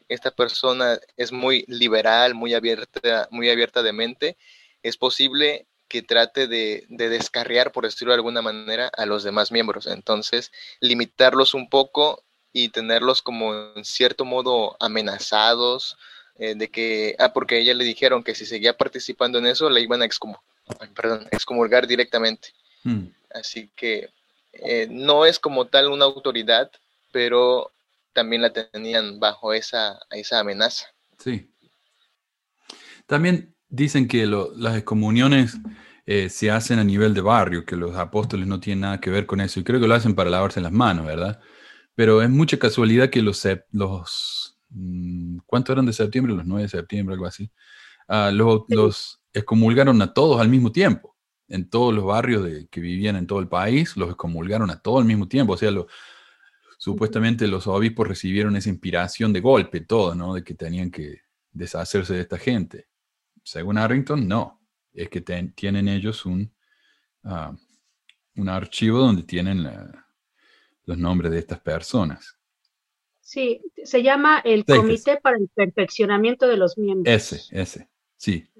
Esta persona es muy liberal, muy abierta, muy abierta de mente. Es posible que trate de, de, descarriar, por decirlo de alguna manera, a los demás miembros. Entonces, limitarlos un poco y tenerlos como en cierto modo amenazados eh, de que, ah, porque a ella le dijeron que si seguía participando en eso, la iban a excomulgar directamente. Hmm. Así que eh, no es como tal una autoridad, pero también la tenían bajo esa, esa amenaza. Sí. También dicen que las excomuniones eh, se hacen a nivel de barrio, que los apóstoles no tienen nada que ver con eso, y creo que lo hacen para lavarse las manos, ¿verdad? Pero es mucha casualidad que los, los mm, ¿cuántos eran de septiembre? Los 9 de septiembre, algo así. Ah, los, los, excomulgaron a todos al mismo tiempo. En todos los barrios de, que vivían en todo el país, los excomulgaron a todos al mismo tiempo. O sea, lo, supuestamente los obispos recibieron esa inspiración de golpe, todo, ¿no? De que tenían que deshacerse de esta gente. Según Arrington, no. Es que tienen ellos un, ah, un archivo donde tienen la, los nombres de estas personas. Sí, se llama el Comité para el Perfeccionamiento de los Miembros. Ese, ese, sí.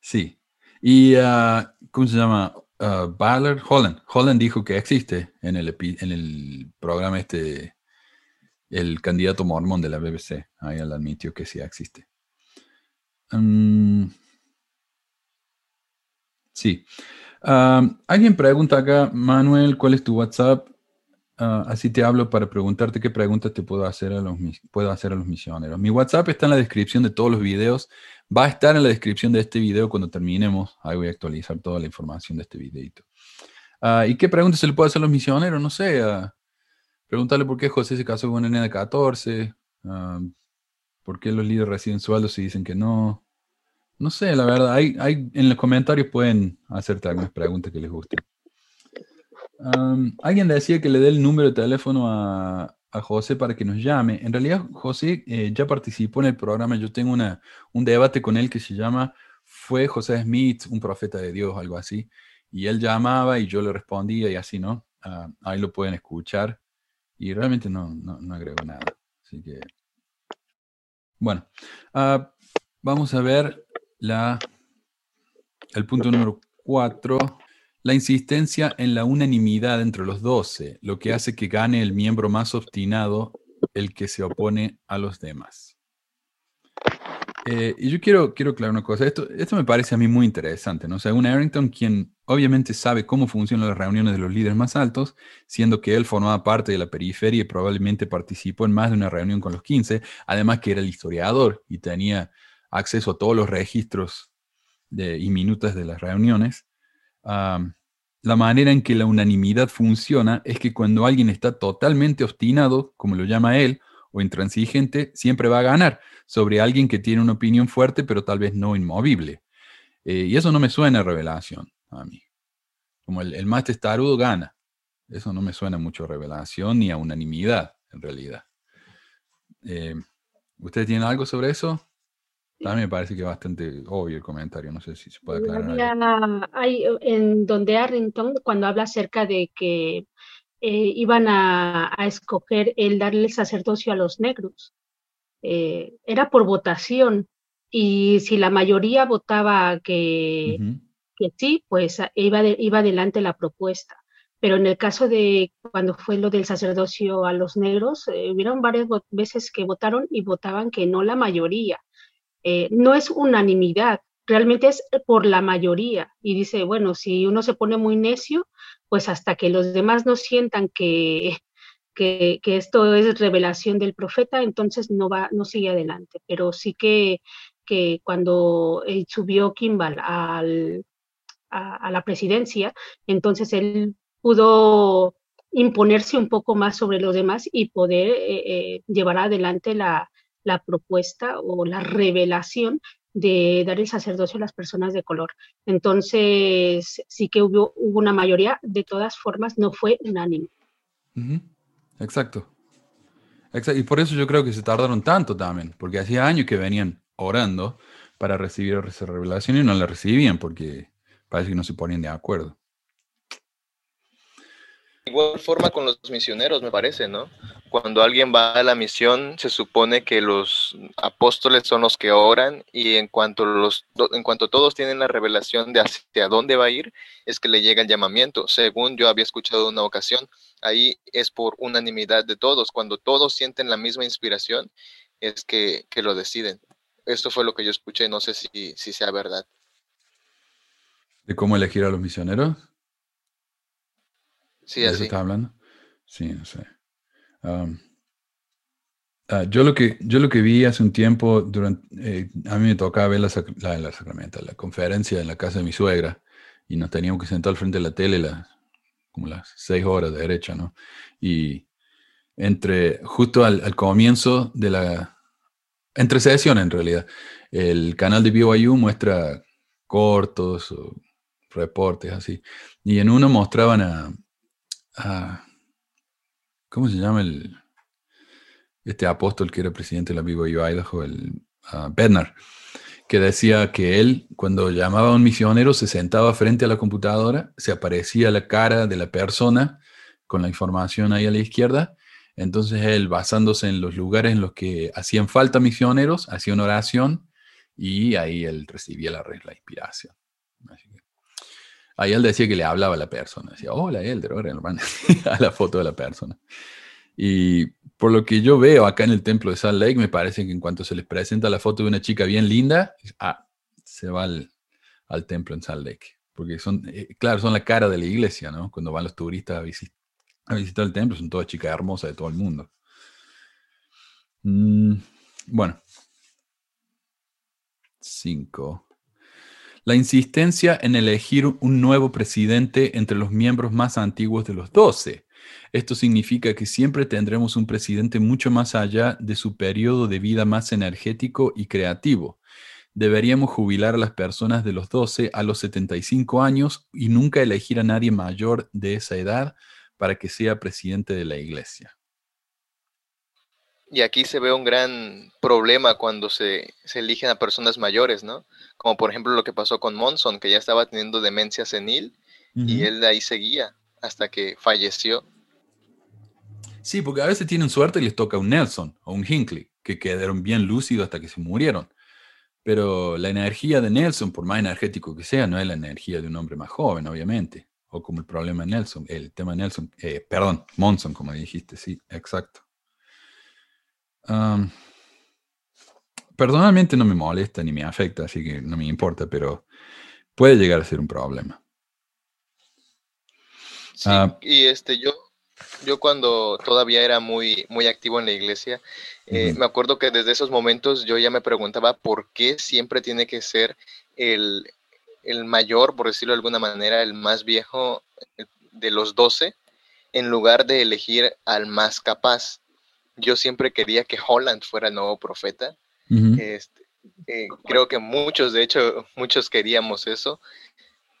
Sí. Y, uh, ¿cómo se llama? Uh, Ballard Holland. Holland dijo que existe en el, en el programa este, el candidato mormón de la BBC. Ahí él admitió que sí existe. Um, sí. Um, alguien pregunta acá, Manuel, ¿cuál es tu WhatsApp? Ah, así te hablo para preguntarte qué preguntas te puedo hacer, a los, puedo hacer a los misioneros. Mi WhatsApp está en la descripción de todos los videos. Va a estar en la descripción de este video cuando terminemos. Ahí voy a actualizar toda la información de este videito. Ah, ¿Y qué preguntas se le puede hacer a los misioneros? No sé. Uh, por qué José se casó con una nena de 14. ¿Por qué los líderes reciben sueldos y dicen que no? No sé, la verdad. Hay, hay, en los comentarios pueden hacerte algunas preguntas que les gusten alguien decía que le dé el número de teléfono a, José para que nos llame. En realidad, José eh, ya participó en el programa. Yo tengo una, un debate con él que se llama ¿Fue José Smith un profeta de Dios? Algo así. Y él llamaba y yo le respondía y así, ¿no? Ah, ahí lo pueden escuchar. Y realmente no, no, agrego nada. Así que, bueno, ah, vamos a ver la, el punto número cuatro la insistencia en la unanimidad entre los doce, lo que hace que gane el miembro más obstinado, el que se opone a los demás. Eh, y yo quiero, quiero aclarar una cosa. Esto, esto me parece a mí muy interesante. ¿no? Según Arrington, quien obviamente sabe cómo funcionan las reuniones de los líderes más altos, siendo que él formaba parte de la periferia y probablemente participó en más de una reunión con los 15, además que era el historiador y tenía acceso a todos los registros y minutos de las reuniones la manera en que la unanimidad funciona es que cuando alguien está totalmente obstinado, como lo llama él, o intransigente, siempre va a ganar sobre alguien que tiene una opinión fuerte, pero tal vez no inmovible. Eh, y eso no me suena a revelación a mí. como el, el más testarudo gana. Eso no me suena mucho a revelación ni a unanimidad, en realidad. Eh, ¿Ustedes tienen algo sobre eso? A mí me parece que es bastante obvio el comentario, no sé si se puede aclarar. Hay, en donde Arrington, cuando habla acerca de que eh, iban a, escoger el darle el sacerdocio a los negros, eh, era por votación, y si la mayoría votaba que, que sí, pues iba, iba adelante la propuesta. Pero en el caso de cuando fue lo del sacerdocio a los negros, eh, hubieron varias veces que votaron y votaban que no la mayoría. Eh, no es unanimidad, realmente es por la mayoría. Y dice, bueno, si uno se pone muy necio, pues hasta que los demás no sientan que, que, esto es revelación del profeta, entonces no va, no sigue adelante. Pero sí que, que cuando subió Kimball al, a, la presidencia, entonces él pudo imponerse un poco más sobre los demás y poder eh, eh, llevar adelante la, propuesta o la revelación de dar el sacerdocio a las personas de color. Entonces, sí que hubo, hubo una mayoría, de todas formas, no fue unánime. Exacto. Exacto. Y por eso yo creo que se tardaron tanto también, porque hacía años que venían orando para recibir esa revelación y no la recibían porque parece que no se ponían de acuerdo. Igual forma con los misioneros, me parece, ¿no? Cuando alguien va a la misión, se supone que los apóstoles son los que oran y en cuanto, los, en cuanto todos tienen la revelación de hacia dónde va a ir, es que le llega el llamamiento. Según yo había escuchado una ocasión, ahí es por unanimidad de todos. Cuando todos sienten la misma inspiración, es que, que lo deciden. Esto fue lo que yo escuché, no sé si, si sea verdad. ¿De cómo elegir a los misioneros? Sí, así. está hablando? Sí, no sé. Ah, yo, lo que, yo lo que vi hace un tiempo, durante, eh, a mí me tocaba ver la, la, la, la, conferencia en la casa de mi suegra y nos teníamos que sentar al frente de la tele la, como las seis horas de derecha, ¿no? Y entre, justo al, al comienzo de la, entre sesiones en realidad, el canal de BYU muestra cortos o reportes así. Y en uno mostraban a, ¿cómo se llama el, este apóstol que era presidente de la BYU Idaho, el uh, Bednar, que decía que él, cuando llamaba a un misionero, se sentaba frente a la computadora, se aparecía la cara de la persona con la información ahí a la izquierda. Entonces él, basándose en los lugares en los que hacían falta misioneros, hacía una oración y ahí él recibía la, la inspiración. Ahí él decía que le hablaba a la persona, decía, hola Elder, ahora hermano, a la foto de la persona. Y por lo que yo veo acá en el templo de Salt Lake, me parece que en cuanto se les presenta la foto de una chica bien linda, ah, se va al, templo en Salt Lake. Porque son, eh, claro, son la cara de la iglesia, ¿no? Cuando van los turistas a, visitar el templo, son todas chicas hermosas de todo el mundo. Mm, bueno. Cinco. La insistencia en elegir un nuevo presidente entre los miembros más antiguos de los doce. Esto significa que siempre tendremos un presidente mucho más allá de su periodo de vida más energético y creativo. Deberíamos jubilar a las personas de los 12 a los 75 años y nunca elegir a nadie mayor de esa edad para que sea presidente de la iglesia. Y aquí se ve un gran problema cuando se, eligen a personas mayores, ¿no? Como por ejemplo lo que pasó con Monson, que ya estaba teniendo demencia senil y él de ahí seguía hasta que falleció. Sí, porque a veces tienen suerte y les toca un Nelson o un Hinckley, que quedaron bien lúcidos hasta que se murieron. Pero la energía de Nelson, por más energético que sea, no es la energía de un hombre más joven, obviamente. O como el problema de Nelson, el tema de Nelson, eh, perdón, Monson, como dijiste, sí, exacto personalmente no me molesta ni me afecta, así que no me importa, pero puede llegar a ser un problema. Sí, ah, y este, yo, yo cuando todavía era muy, muy activo en la iglesia, eh, me acuerdo que desde esos momentos yo ya me preguntaba por qué siempre tiene que ser el, el mayor, por decirlo de alguna manera, el más viejo de los doce, en lugar de elegir al más capaz yo siempre quería que Holland fuera el nuevo profeta. Este, eh, creo que muchos, de hecho, muchos queríamos eso,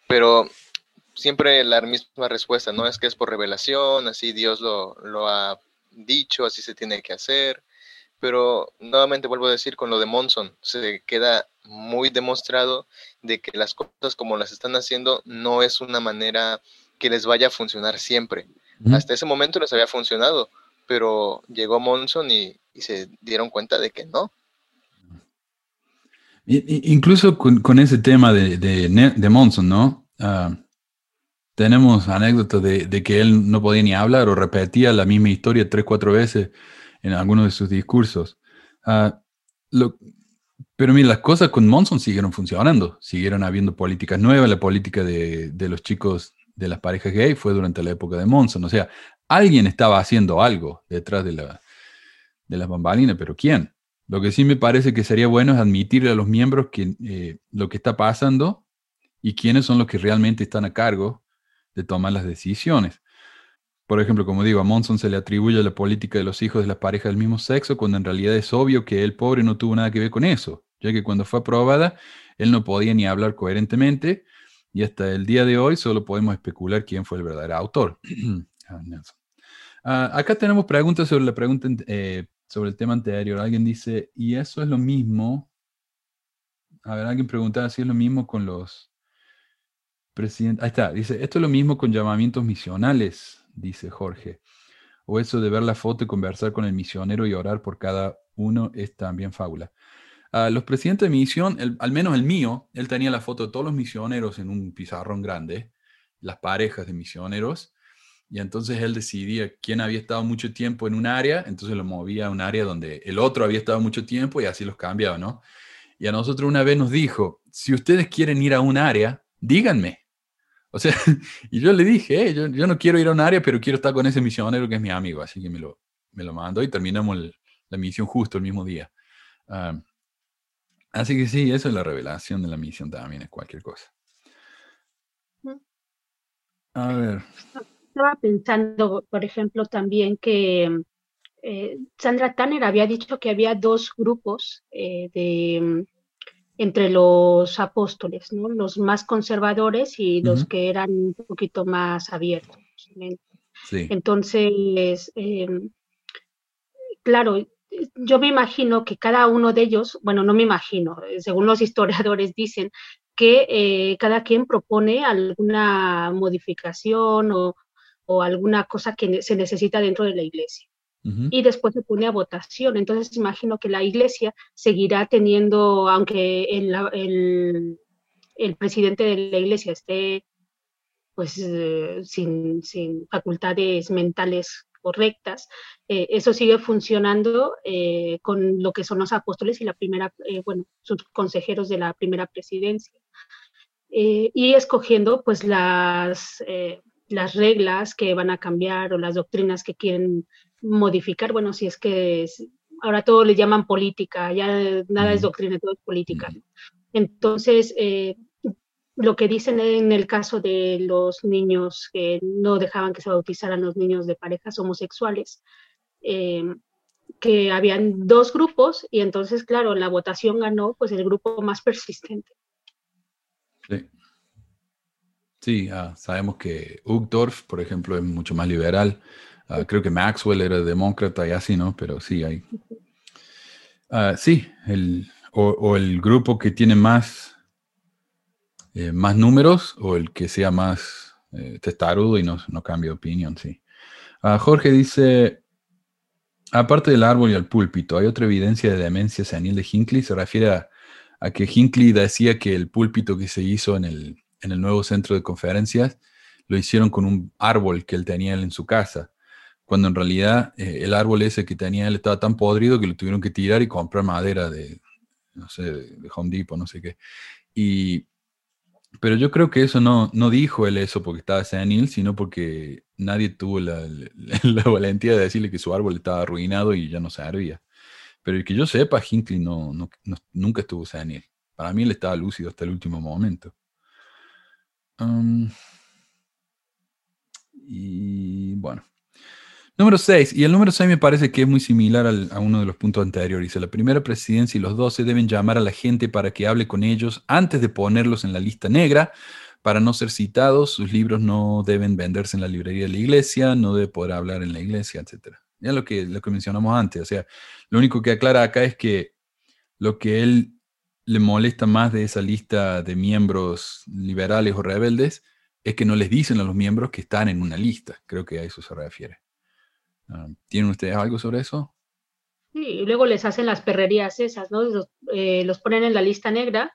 pero siempre la misma respuesta, ¿no? Es que es por revelación, así Dios lo, lo ha dicho, así se tiene que hacer. Pero nuevamente vuelvo a decir con lo de Monson, se queda muy demostrado de que las cosas como las están haciendo no es una manera que les vaya a funcionar siempre. Hasta ese momento les había funcionado, pero llegó Monson y, se dieron cuenta de que no. Incluso con, ese tema de, de, Monson, ¿no? Ah, tenemos anécdotas de, que él no podía ni hablar o repetía la misma historia tres, cuatro veces en algunos de sus discursos. Ah, pero mira, las cosas con Monson siguieron funcionando, siguieron habiendo políticas nuevas, la política de, de los chicos de las parejas gay fue durante la época de Monson, o sea, alguien estaba haciendo algo detrás de, la, de las bambalinas, pero ¿quién? Lo que sí me parece que sería bueno es admitirle a los miembros que, eh, lo que está pasando y quiénes son los que realmente están a cargo de tomar las decisiones. Por ejemplo, como digo, a Monson se le atribuye la política de los hijos de las parejas del mismo sexo, cuando en realidad es obvio que el pobre no tuvo nada que ver con eso, ya que cuando fue aprobada, él no podía ni hablar coherentemente, y hasta el día de hoy solo podemos especular quién fue el verdadero autor. Ah, acá tenemos preguntas sobre la pregunta eh, sobre el tema anterior. Alguien dice, ¿y eso es lo mismo? A ver, alguien preguntaba si es lo mismo con los presidentes. Ahí está, dice, esto es lo mismo con llamamientos misionales, dice Jorge. O eso de ver la foto y conversar con el misionero y orar por cada uno es también fábula. Ah, los presidentes de misión, al menos el mío, él tenía la foto de todos los misioneros en un pizarrón grande, las parejas de misioneros, y entonces él decidía quién había estado mucho tiempo en un área, entonces lo movía a un área donde el otro había estado mucho tiempo y así los cambiaba, ¿no? Y a nosotros una vez nos dijo, si ustedes quieren ir a un área, díganme. O sea, y yo le dije, yo, no quiero ir a un área, pero quiero estar con ese misionero que es mi amigo, así que me lo, me lo mandó y terminamos la misión justo el mismo día. Ah, así que sí, eso es la revelación de la misión también, es cualquier cosa. A ver estaba pensando, por ejemplo, también que eh, Sandra Tanner había dicho que había dos grupos eh, de, entre los apóstoles, ¿no? los más conservadores y los que eran un poquito más abiertos. Entonces, em, claro, yo me imagino que cada uno de ellos, bueno, no me imagino, según los historiadores dicen, que eh, cada quien propone alguna modificación o, o alguna cosa que se necesita dentro de la iglesia. Y después se pone a votación. Entonces imagino que la iglesia seguirá teniendo, aunque el, el, presidente de la iglesia esté pues eh, sin, sin, facultades mentales correctas, eh, eso sigue funcionando eh, con lo que son los apóstoles y la primera, bueno, sus consejeros de la primera presidencia. y escogiendo pues las las reglas que van a cambiar o las doctrinas que quieren modificar. Bueno, si es que ahora todo le llaman política, ya nada es doctrina, todo es política. Entonces, eh, lo que dicen en el caso de los niños que no dejaban que se bautizaran los niños de parejas homosexuales, eh, que habían dos grupos y entonces, claro, la votación ganó pues el grupo más persistente. Sí. Sí, ah, sabemos que Uchtdorf, por ejemplo, es mucho más liberal. Ah, creo que Maxwell era demócrata y así, ¿no? Pero sí, hay. Ah, sí, el, o, el grupo que tiene más, eh, más números o el que sea más eh, testarudo y no, no cambia de opinión, sí. Jorge dice, aparte del árbol y el púlpito, ¿hay otra evidencia de demencia senil de Hinckley? Se refiere a que Hinckley decía que el púlpito que se hizo en el en el nuevo centro de conferencias, lo hicieron con un árbol que él tenía en su casa, cuando en realidad eh, el árbol ese que tenía él estaba tan podrido que lo tuvieron que tirar y comprar madera de, no sé, de Home Depot, no sé qué. Y, pero yo creo que eso no, no dijo él eso porque estaba senil, sino porque nadie tuvo la, valentía de decirle que su árbol estaba arruinado y ya no se servía. Pero el que yo sepa, Hinckley no, no, nunca estuvo senil. Para mí él estaba lúcido hasta el último momento y bueno. Número 6. Y el número 6 me parece que es muy similar a uno de los puntos anteriores. Dice, la primera presidencia y los 12 deben llamar a la gente para que hable con ellos antes de ponerlos en la lista negra para no ser citados, sus libros no deben venderse en la librería de la iglesia, no debe poder hablar en la iglesia, etc. Ya lo que, lo que mencionamos antes, o sea, lo único que aclara acá es que lo que él le molesta más de esa lista de miembros liberales o rebeldes es que no les dicen a los miembros que están en una lista. Creo que a eso se refiere. Ah, ¿Tienen ustedes algo sobre eso? Sí, y luego les hacen las perrerías esas, ¿no? Los, eh, los ponen en la lista negra,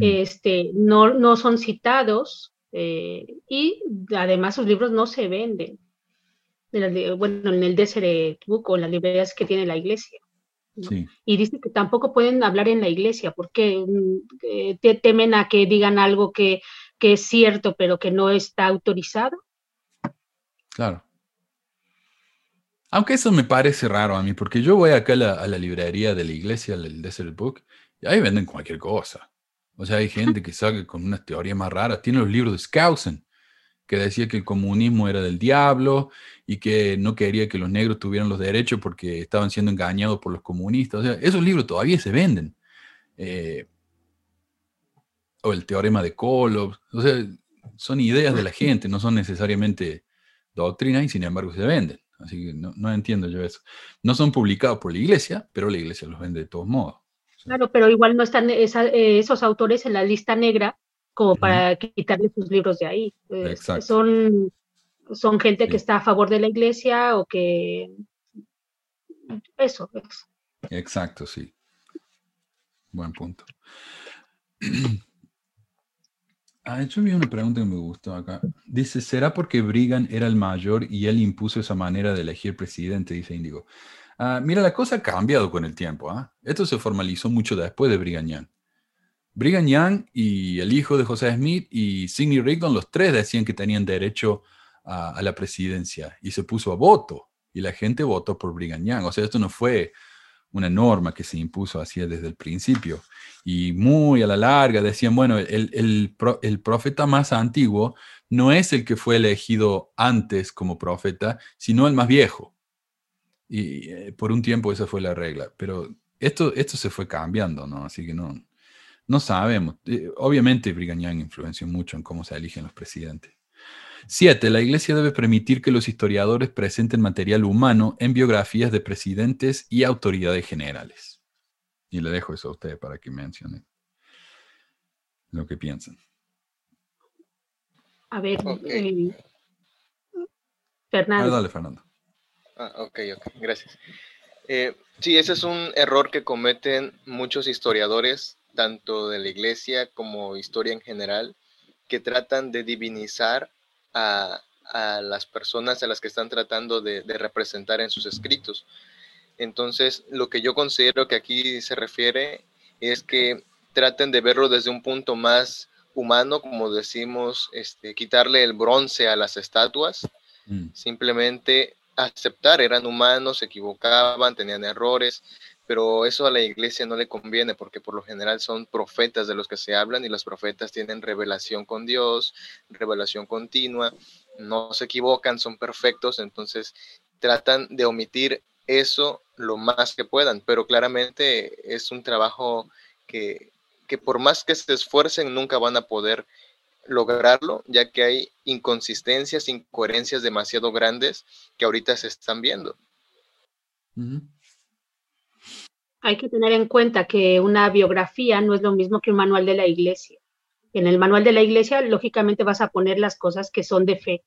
este, no, no son citados eh, y además sus libros no se venden. bueno, en el Deseret Book o en las librerías que tiene la iglesia. Y dice que tampoco pueden hablar en la iglesia porque mm, eh, temen a que digan algo que, que es cierto pero que no está autorizado. Claro. Aunque eso me parece raro a mí, porque yo voy acá a la, librería de la iglesia, el Desert Book, y ahí venden cualquier cosa. O sea, hay gente que sabe con unas teorías más raras. Tiene los libros de Skousen, que decía que el comunismo era del diablo y que no quería que los negros tuvieran los derechos porque estaban siendo engañados por los comunistas. O sea, esos libros todavía se venden. Eh, o el teorema de Kolob. O sea, son ideas de la gente, no son necesariamente doctrinas y sin embargo se venden. Así que no, entiendo yo eso. No son publicados por la iglesia, pero la iglesia los vende de todos modos. Claro, pero igual no están eh, esos autores en la lista negra como para quitarle sus libros de ahí. son, son gente que está a favor de la iglesia o que... Eso. es. Exacto, sí. Buen punto. Ah, yo vi una pregunta que me gustó acá. Dice, ¿será porque Brigham era el mayor y él impuso esa manera de elegir presidente? Dice Índigo. Ah, mira, la cosa ha cambiado con el tiempo. ¿ah? Esto se formalizó mucho después de Brigham Young. Brigham Young y el hijo de José Smith y Sidney Rigdon, los tres decían que tenían derecho a, la presidencia y se puso a voto y la gente votó por Brigham Young. O sea, esto no fue una norma que se impuso así desde el principio. Y muy a la larga decían, bueno, el, el, profeta más antiguo no es el que fue elegido antes como profeta, sino el más viejo. Y eh, por un tiempo esa fue la regla. Pero esto, esto se fue cambiando, ¿no? Así que no, no sabemos. Eh, obviamente Brigham influenció mucho en cómo se eligen los presidentes. Siete, la Iglesia debe permitir que los historiadores presenten material humano en biografías de presidentes y autoridades generales. Y le dejo eso a ustedes para que mencionen lo que piensan. A ver, eh, Fernando. dale, Fernando. Ah, ok, ok, gracias. Eh, sí, ese es un error que cometen muchos historiadores, tanto de la iglesia como historia en general, que tratan de divinizar a, las personas a las que están tratando de, representar en sus escritos. Entonces, lo que yo considero que aquí se refiere es que traten de verlo desde un punto más humano, como decimos, este, quitarle el bronce a las estatuas, mm. simplemente aceptar, eran humanos, se equivocaban, tenían errores, pero eso a la iglesia no le conviene porque por lo general son profetas de los que se hablan y los profetas tienen revelación con Dios, revelación continua, no se equivocan, son perfectos, entonces tratan de omitir eso lo más que puedan, pero claramente es un trabajo que, que por más que se esfuercen nunca van a poder lograrlo, ya que hay inconsistencias, incoherencias demasiado grandes que ahorita se están viendo hay que tener en cuenta que una biografía no es lo mismo que un manual de la iglesia. En el manual de la iglesia, lógicamente, vas a poner las cosas que son de fe.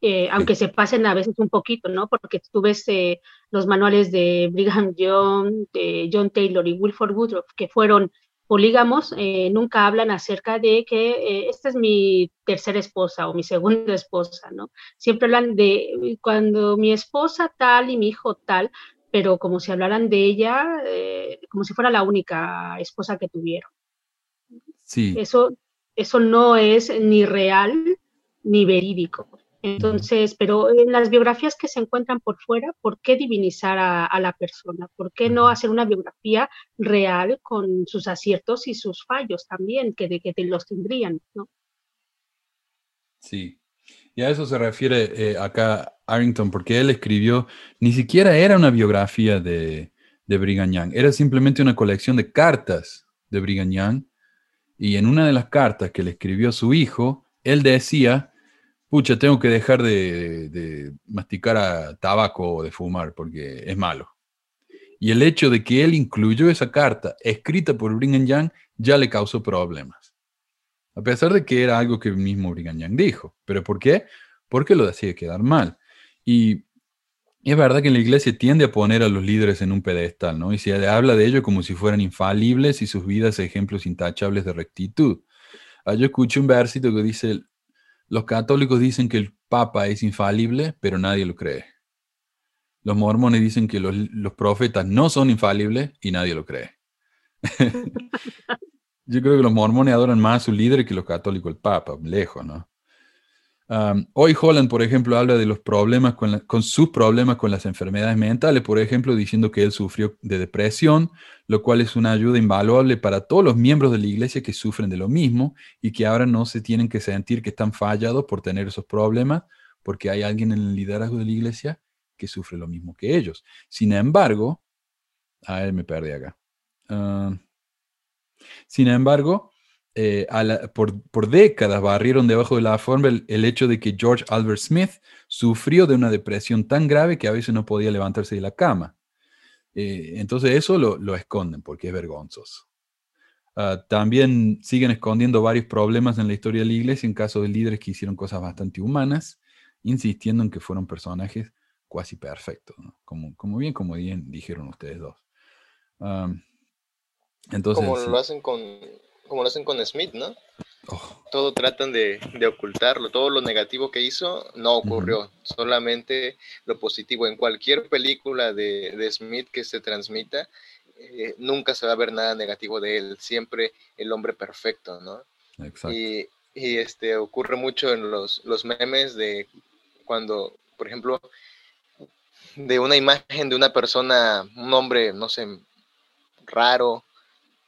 Eh, aunque se pasen a veces un poquito, ¿no? Porque tú ves eh, los manuales de Brigham Young, de John Taylor y Wilford Woodruff, que fueron polígamos, eh, nunca hablan acerca de que esta es mi tercera esposa o mi segunda esposa, ¿no? Siempre hablan de cuando mi esposa tal y mi hijo tal, pero como si hablaran de ella eh, como si fuera la única esposa que tuvieron. Sí. Eso, eso no es ni real ni verídico. Entonces, pero en las biografías que se encuentran por fuera, ¿por qué divinizar a, la persona? ¿Por qué no hacer una biografía real con sus aciertos y sus fallos también, que, de, que te los tendrían, ¿no? Sí, y a eso se refiere eh, acá Arrington, porque él escribió, ni siquiera era una biografía de, de Brigham Young, era simplemente una colección de cartas de Brigham. Y en una de las cartas que le escribió a su hijo, él decía, pucha, tengo que dejar de, de masticar tabaco o de fumar porque es malo. Y el hecho de que él incluyó esa carta escrita por Brigham Young ya le causó problemas. A pesar de que era algo que el mismo Brigham Young dijo. ¿Pero por qué? Porque lo hacía quedar mal. Y es verdad que la iglesia tiende a poner a los líderes en un pedestal, ¿no? Y se habla de ellos como si fueran infalibles y sus vidas ejemplos intachables de rectitud. Ah, yo escuché un versito que dice, los católicos dicen que el Papa es infalible, pero nadie lo cree. Los mormones dicen que los, profetas no son infalibles y nadie lo cree. Yo creo que los mormones adoran más a su líder que los católicos, el Papa, lejos, ¿no? hoy Holland, por ejemplo, habla de los problemas con, con, sus problemas con las enfermedades mentales, por ejemplo, diciendo que él sufrió de depresión, lo cual es una ayuda invaluable para todos los miembros de la iglesia que sufren de lo mismo y que ahora no se tienen que sentir que están fallados por tener esos problemas, porque hay alguien en el liderazgo de la iglesia que sufre lo mismo que ellos. Sin embargo, a él me perdí acá. Ah, sin embargo, eh, por, décadas barrieron debajo de la forma el, hecho de que George Albert Smith sufrió de una depresión tan grave que a veces no podía levantarse de la cama. Eh, entonces eso lo, esconden porque es vergonzoso. Ah, también siguen escondiendo varios problemas en la historia de la iglesia en caso de líderes que hicieron cosas bastante humanas, insistiendo en que fueron personajes cuasi perfecto, como, bien, como dijeron ustedes dos. Entonces, como lo hacen con como lo hacen con Smith, ¿no? Oh. Todo tratan de, ocultarlo, todo lo negativo que hizo no ocurrió, solamente lo positivo. En cualquier película de, Smith que se transmita, eh, nunca se va a ver nada negativo de él, siempre el hombre perfecto, ¿no? Exacto. Y, y este, ocurre mucho en los, los memes de cuando, por ejemplo, de una imagen de una persona, un hombre, no sé, raro,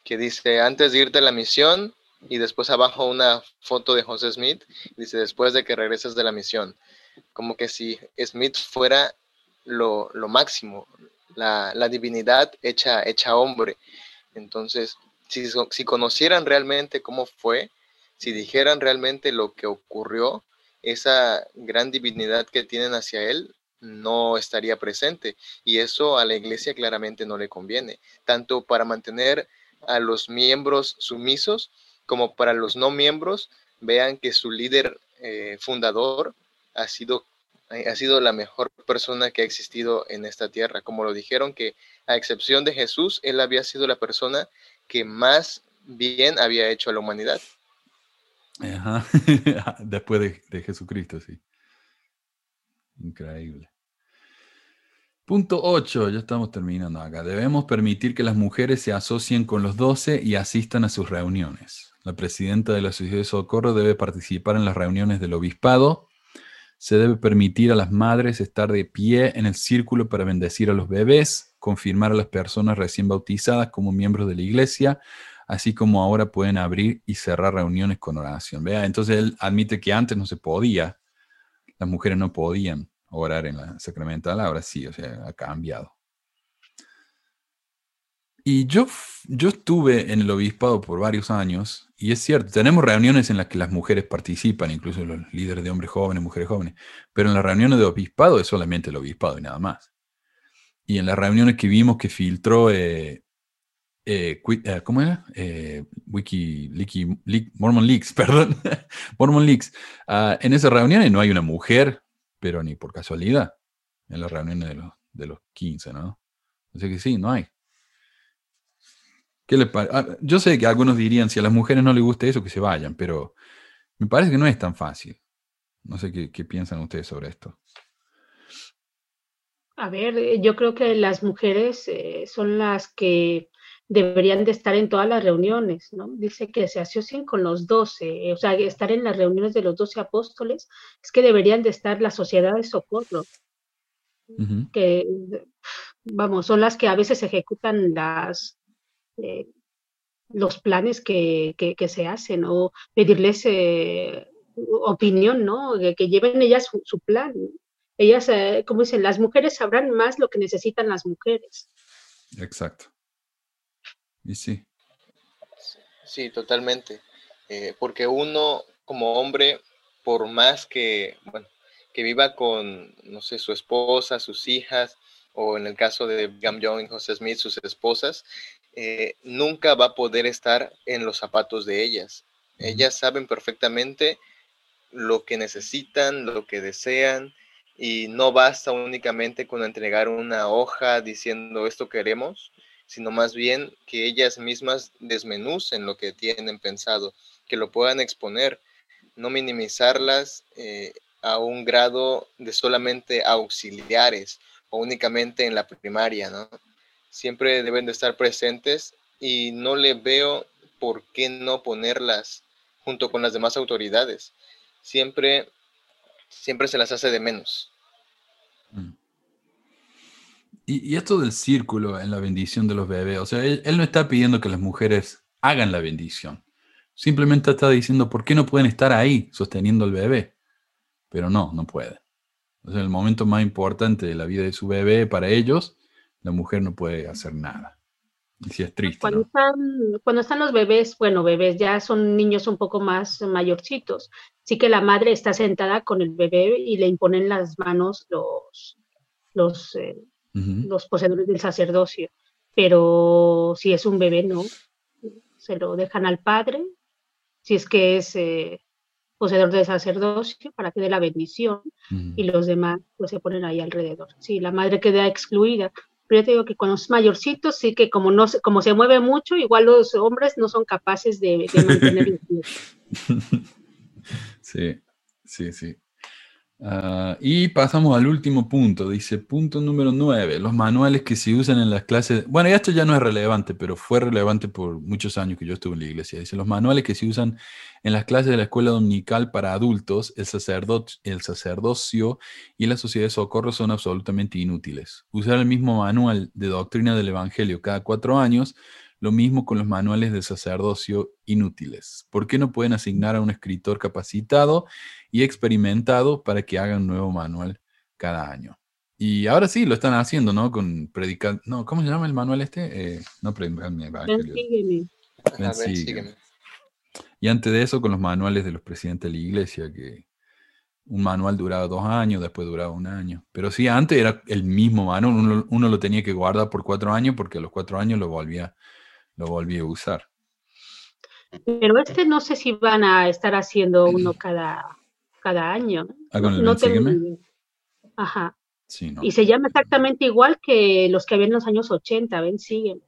que dice, antes de irte a la misión, y después abajo una foto de José Smith, dice, después de que regreses de la misión. Como que si Smith fuera lo, máximo, la, divinidad hecha, hecha hombre. Entonces, si, si conocieran realmente cómo fue, si dijeran realmente lo que ocurrió, esa gran divinidad que tienen hacia él, no estaría presente y eso a la iglesia claramente no le conviene, tanto para mantener a los miembros sumisos como para los no miembros vean que su líder eh, fundador ha sido, ha sido la mejor persona que ha existido en esta tierra. Como lo dijeron que a excepción de Jesús, él había sido la persona que más bien había hecho a la humanidad. Después de, de Jesucristo, sí. Increíble. Punto 8, ya estamos terminando acá. Debemos permitir que las mujeres se asocien con los 12 y asistan a sus reuniones. La presidenta de la Sociedad de Socorro debe participar en las reuniones del obispado. Se debe permitir a las madres estar de pie en el círculo para bendecir a los bebés, confirmar a las personas recién bautizadas como miembros de la iglesia, así como ahora pueden abrir y cerrar reuniones con oración. Vea, entonces él admite que antes no se podía, las mujeres no podían orar en la sacramental, ahora sí, o sea, ha cambiado. Y yo, yo estuve en el obispado por varios años, y es cierto, tenemos reuniones en las que las mujeres participan, incluso los líderes de hombres jóvenes, mujeres jóvenes, pero en las reuniones de obispado es solamente el obispado y nada más. Y en las reuniones que vimos que filtró, eh, eh, eh, ¿cómo era? Wiki, Mormon Leaks, perdón, Mormon Leaks. Ah, en esas reuniones no hay una mujer pero ni por casualidad en las reuniones de los, de los 15, ¿no? Así que sí, no hay. ¿Qué le ah, Yo sé que algunos dirían, si a las mujeres no les gusta eso, que se vayan, pero me parece que no es tan fácil. No sé qué, qué piensan ustedes sobre esto. A ver, eh, yo creo que las mujeres eh, son las que deberían de estar en todas las reuniones, ¿no? Dice que se asocien con los doce, o sea, estar en las reuniones de los doce apóstoles, es que deberían de estar la sociedad de socorro, que, vamos, son las que a veces ejecutan las, eh, los planes que, se hacen, o pedirles eh, opinión, ¿no? Que, lleven ellas su, plan. Ellas, eh, como dicen, las mujeres sabrán más lo que necesitan las mujeres. Exacto. Y sí. Sí, totalmente. Eh, porque uno como hombre, por más que, bueno, que viva con, no sé, su esposa, sus hijas, o en el caso de Gam Young y José Smith, sus esposas, eh, nunca va a poder estar en los zapatos de ellas. Ellas saben perfectamente lo que necesitan, lo que desean, y no basta únicamente con entregar una hoja diciendo esto queremos, sino más bien que ellas mismas desmenucen lo que tienen pensado, que lo puedan exponer, no minimizarlas eh, a un grado de solamente auxiliares o únicamente en la primaria, ¿no? Siempre deben de estar presentes y no le veo por qué no ponerlas junto con las demás autoridades. Siempre, siempre se las hace de menos. Mm. Y, esto del círculo en la bendición de los bebés, o sea, él, no está pidiendo que las mujeres hagan la bendición. Simplemente está diciendo, ¿por qué no pueden estar ahí sosteniendo al bebé? Pero no, no pueden. O sea, el momento más importante de la vida de su bebé para ellos, la mujer no puede hacer nada. Y si es triste. Cuando, están, cuando están los bebés, bueno, bebés ya son niños un poco más mayorcitos. Sí que la madre está sentada con el bebé y le imponen las manos los, los, eh, los poseedores del sacerdocio. Pero si es un bebé, no. Se lo dejan al padre, si es que es eh, poseedor del sacerdocio, para que dé la bendición, y los demás pues se ponen ahí alrededor. Si la madre queda excluida. Pero yo te digo que con los mayorcitos, sí que como, no, como se mueve mucho, igual los hombres no son capaces de, de mantenerlo. sí, sí, sí. Ah, y pasamos al último punto, dice punto número 9, los manuales que se usan en las clases, bueno, esto ya no es relevante, pero fue relevante por muchos años que yo estuve en la iglesia, dice los manuales que se usan en las clases de la escuela dominical para adultos, el, el sacerdocio y la sociedad de socorro son absolutamente inútiles. Usar el mismo manual de doctrina del Evangelio cada cuatro años lo mismo con los manuales de sacerdocio inútiles. ¿Por qué no pueden asignar a un escritor capacitado y experimentado para que haga un nuevo manual cada año? Y ahora sí, lo están haciendo, ¿no? Con predicar, no, ¿cómo se llama el manual este? Eh, no predicar mi evangelio. Y antes de eso, con los manuales de los presidentes de la iglesia, que un manual duraba dos años, después duraba un año. Pero sí, antes era el mismo manual, uno, uno lo tenía que guardar por cuatro años porque a los cuatro años lo volvía lo volví a usar. Pero este no sé si van a estar haciendo uno cada, cada año. Ah, con el no Ajá. Y se llama exactamente igual que los que había en los años 80, ven, siguen.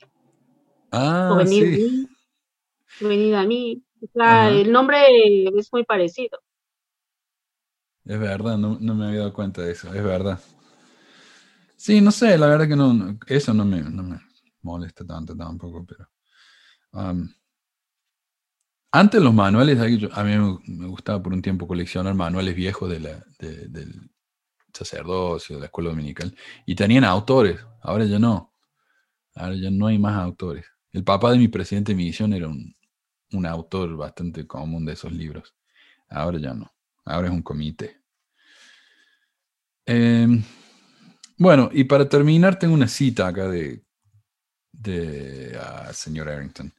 Ah, o venir sí. a mí, a mí. el nombre es muy parecido. Es verdad, no, no, me había dado cuenta de eso, es verdad. Sí, no sé, la verdad que no, eso no me, no me molesta tanto tampoco, pero antes los manuales, a mí me gustaba por un tiempo coleccionar manuales viejos del sacerdocio, de la escuela dominical, y tenían autores, ahora ya no, ahora ya no hay más autores. El papá de mi presidente de misión era un, autor bastante común de esos libros, ahora ya no, ahora es un comité. Em, bueno, y para terminar tengo una cita acá de de uh, señor Arrington.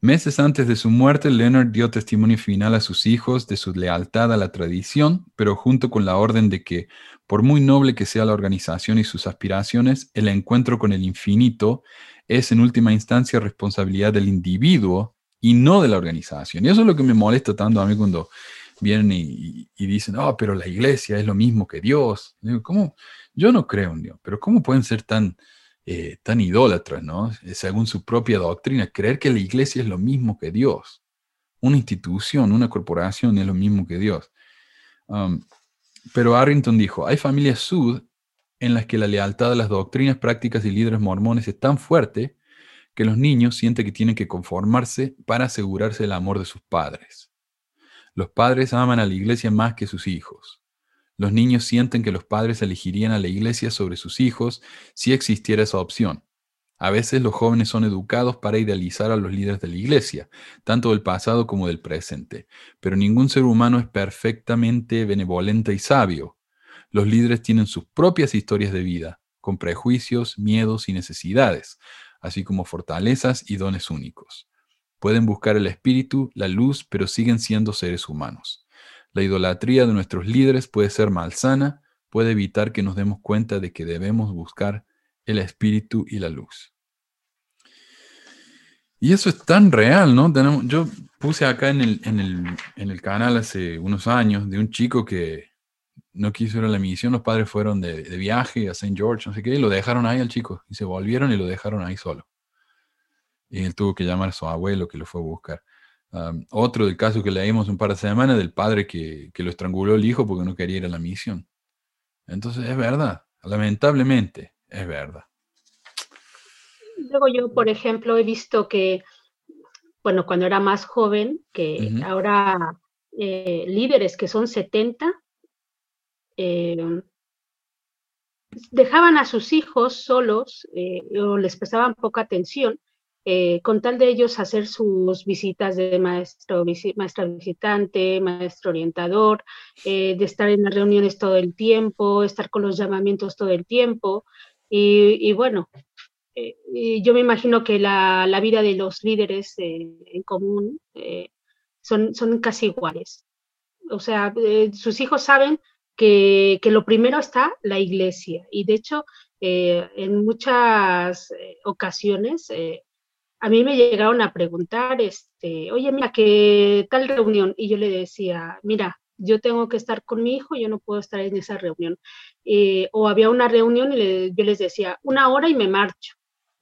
Meses antes de su muerte, Leonard dio testimonio final a sus hijos de su lealtad a la tradición, pero junto con la orden de que, por muy noble que sea la organización y sus aspiraciones, el encuentro con el infinito es en última instancia responsabilidad del individuo y no de la organización. Y eso es lo que me molesta tanto a mí cuando vienen y, dicen, oh, pero la iglesia es lo mismo que Dios. ¿cómo? Yo no creo en Dios, pero ¿cómo pueden ser tan eh, tan idólatras, ¿no? Según su propia doctrina, creer que la iglesia es lo mismo que Dios. Una institución, una corporación es lo mismo que Dios. Um, pero Arrington dijo, hay familias sud en las que la lealtad a las doctrinas, prácticas y líderes mormones es tan fuerte que los niños sienten que tienen que conformarse para asegurarse el amor de sus padres. Los padres aman a la iglesia más que sus hijos. Los niños sienten que los padres elegirían a la iglesia sobre sus hijos si existiera esa opción. A veces los jóvenes son educados para idealizar a los líderes de la iglesia, tanto del pasado como del presente, pero ningún ser humano es perfectamente benevolente y sabio. Los líderes tienen sus propias historias de vida, con prejuicios, miedos y necesidades, así como fortalezas y dones únicos. Pueden buscar el espíritu, la luz, pero siguen siendo seres humanos. La idolatría de nuestros líderes puede ser malsana, puede evitar que nos demos cuenta de que debemos buscar el espíritu y la luz. Y eso es tan real, ¿no? Tenemos, yo puse acá en el, en, el, en el, canal hace unos años de un chico que no quiso ir a la misión, los padres fueron de, de viaje a St. George, no sé qué, y lo dejaron ahí al chico, y se volvieron y lo dejaron ahí solo. Y él tuvo que llamar a su abuelo que lo fue a buscar. Otro del caso que leímos un par de semanas del padre que, que lo estranguló el hijo porque no quería ir a la misión. Entonces es verdad, lamentablemente es verdad. Luego yo, por ejemplo, he visto que, bueno, cuando era más joven, que ahora eh, líderes que son 70, eh, dejaban a sus hijos solos eh, o les prestaban poca atención con tal de ellos hacer sus visitas de maestro, maestra visitante, maestro orientador, de estar en las reuniones todo el tiempo, estar con los llamamientos todo el tiempo. y bueno, eh, yo me imagino que la, la, vida de los líderes eh, en común eh, son, son casi iguales. O sea, sus hijos saben que, que, lo primero está la iglesia y de hecho en muchas ocasiones a mí me llegaron a preguntar, este, oye, mira, ¿qué tal reunión? Y yo le decía, mira, yo tengo que estar con mi hijo, yo no puedo estar en esa reunión. o había una reunión y yo les decía, una hora y me marcho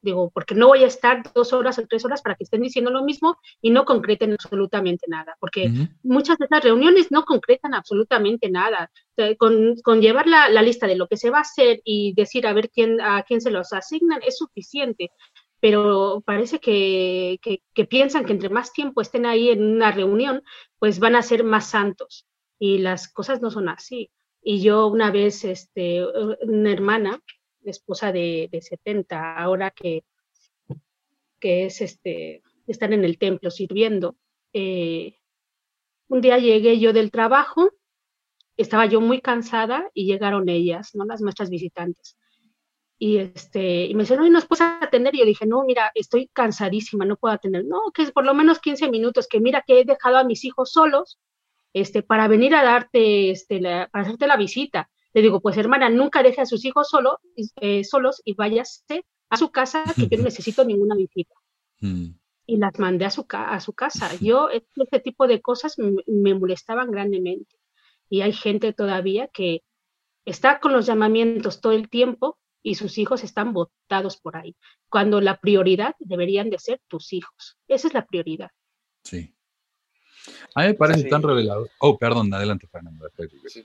digo, porque no voy a estar dos horas o tres horas para que estén diciendo lo mismo y no concreten absolutamente nada, porque muchas de esas reuniones no concretan absolutamente nada. con, con, llevar la, la, lista de lo que se va a hacer y decir a ver quién, a quién se los asignan es suficiente, pero parece que, que, piensan que entre más tiempo estén ahí en una reunión, pues van a ser más santos y las cosas no son así. Y yo una vez, este, una hermana, esposa de, de 70, ahora que, es este, estar en el templo sirviendo. Eh, un día llegué yo del trabajo, estaba yo muy cansada y llegaron ellas, ¿no? Las maestras visitantes. Y, este, y me dijeron, no, ¿nos puedes atender? Y yo dije, no, mira, estoy cansadísima, no puedo atender. No, que es por lo menos 15 minutos, que mira que he dejado a mis hijos solos este, para venir a darte, este, la, para hacerte la visita. Le digo, pues hermana, nunca deje a sus hijos solo, eh, solos y váyase a su casa, que yo no necesito ninguna visita. Mm. Y las mandé a su, a su casa. Yo, este tipo de cosas me, molestaban grandemente. Y hay gente todavía que está con los llamamientos todo el tiempo y sus hijos están botados por ahí, cuando la prioridad deberían de ser tus hijos. Esa es la prioridad. Sí. A mí me parece tan revelador. Oh, perdón, adelante, Fernando. Sí.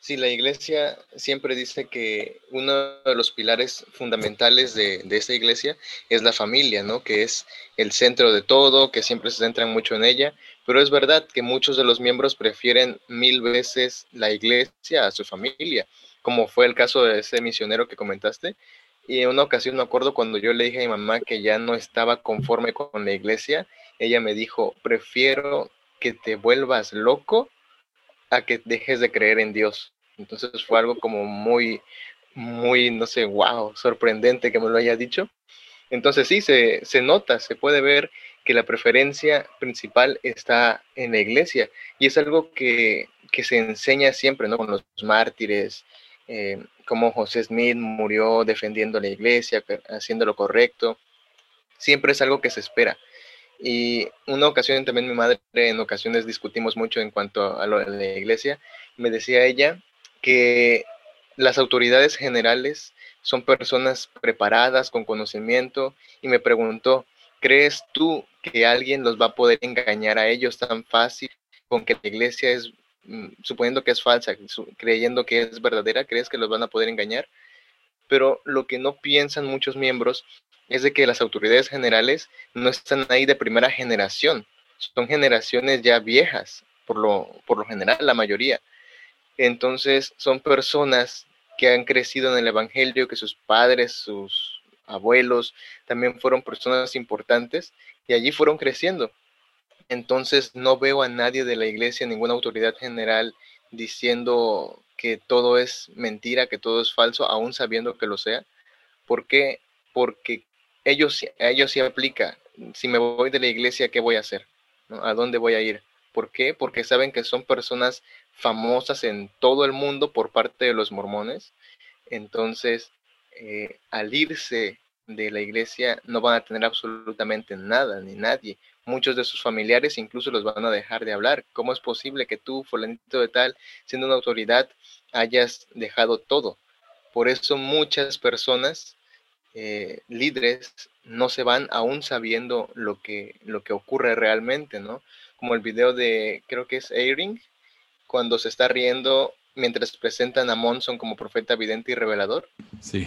Sí, la iglesia siempre dice que uno de los pilares fundamentales de, de, esta iglesia es la familia, ¿no? Que es el centro de todo, que siempre se centran mucho en ella, pero es verdad que muchos de los miembros prefieren mil veces la iglesia a su familia, como fue el caso de ese misionero que comentaste. Y en una ocasión me acuerdo cuando yo le dije a mi mamá que ya no estaba conforme con la iglesia, ella me dijo, prefiero que te vuelvas loco a que dejes de creer en Dios. Entonces fue algo como muy, muy, no sé, wow, sorprendente que me lo haya dicho. Entonces sí, se, se nota, se puede ver que la preferencia principal está en la iglesia y es algo que, que se enseña siempre, ¿no? Con los mártires, eh, como José Smith murió defendiendo la iglesia, haciendo lo correcto. Siempre es algo que se espera. Y una ocasión también mi madre, en ocasiones discutimos mucho en cuanto a lo de la iglesia, me decía ella que las autoridades generales son personas preparadas, con conocimiento, y me preguntó, ¿crees tú que alguien los va a poder engañar a ellos tan fácil con que la iglesia es, suponiendo que es falsa, creyendo que es verdadera, crees que los van a poder engañar? Pero lo que no piensan muchos miembros es de que las autoridades generales no están ahí de primera generación, son generaciones ya viejas, por lo, por lo general, la mayoría. Entonces son personas que han crecido en el Evangelio, que sus padres, sus abuelos también fueron personas importantes y allí fueron creciendo. Entonces no veo a nadie de la iglesia, ninguna autoridad general diciendo que todo es mentira, que todo es falso, aún sabiendo que lo sea. ¿Por qué? Porque ellos, a ellos se aplica si me voy de la iglesia, ¿qué voy a hacer? ¿A dónde voy a ir? ¿Por qué? Porque saben que son personas famosas en todo el mundo por parte de los mormones. Entonces, eh, al irse de la iglesia no van a tener absolutamente nada ni nadie. Muchos de sus familiares incluso los van a dejar de hablar. ¿Cómo es posible que tú, fulanito de tal, siendo una autoridad, hayas dejado todo? Por eso muchas personas, eh, líderes, no se van aún sabiendo lo que, lo que ocurre realmente, ¿no? Como el video de, creo que es Airing, cuando se está riendo mientras presentan a Monson como profeta vidente y revelador. Sí.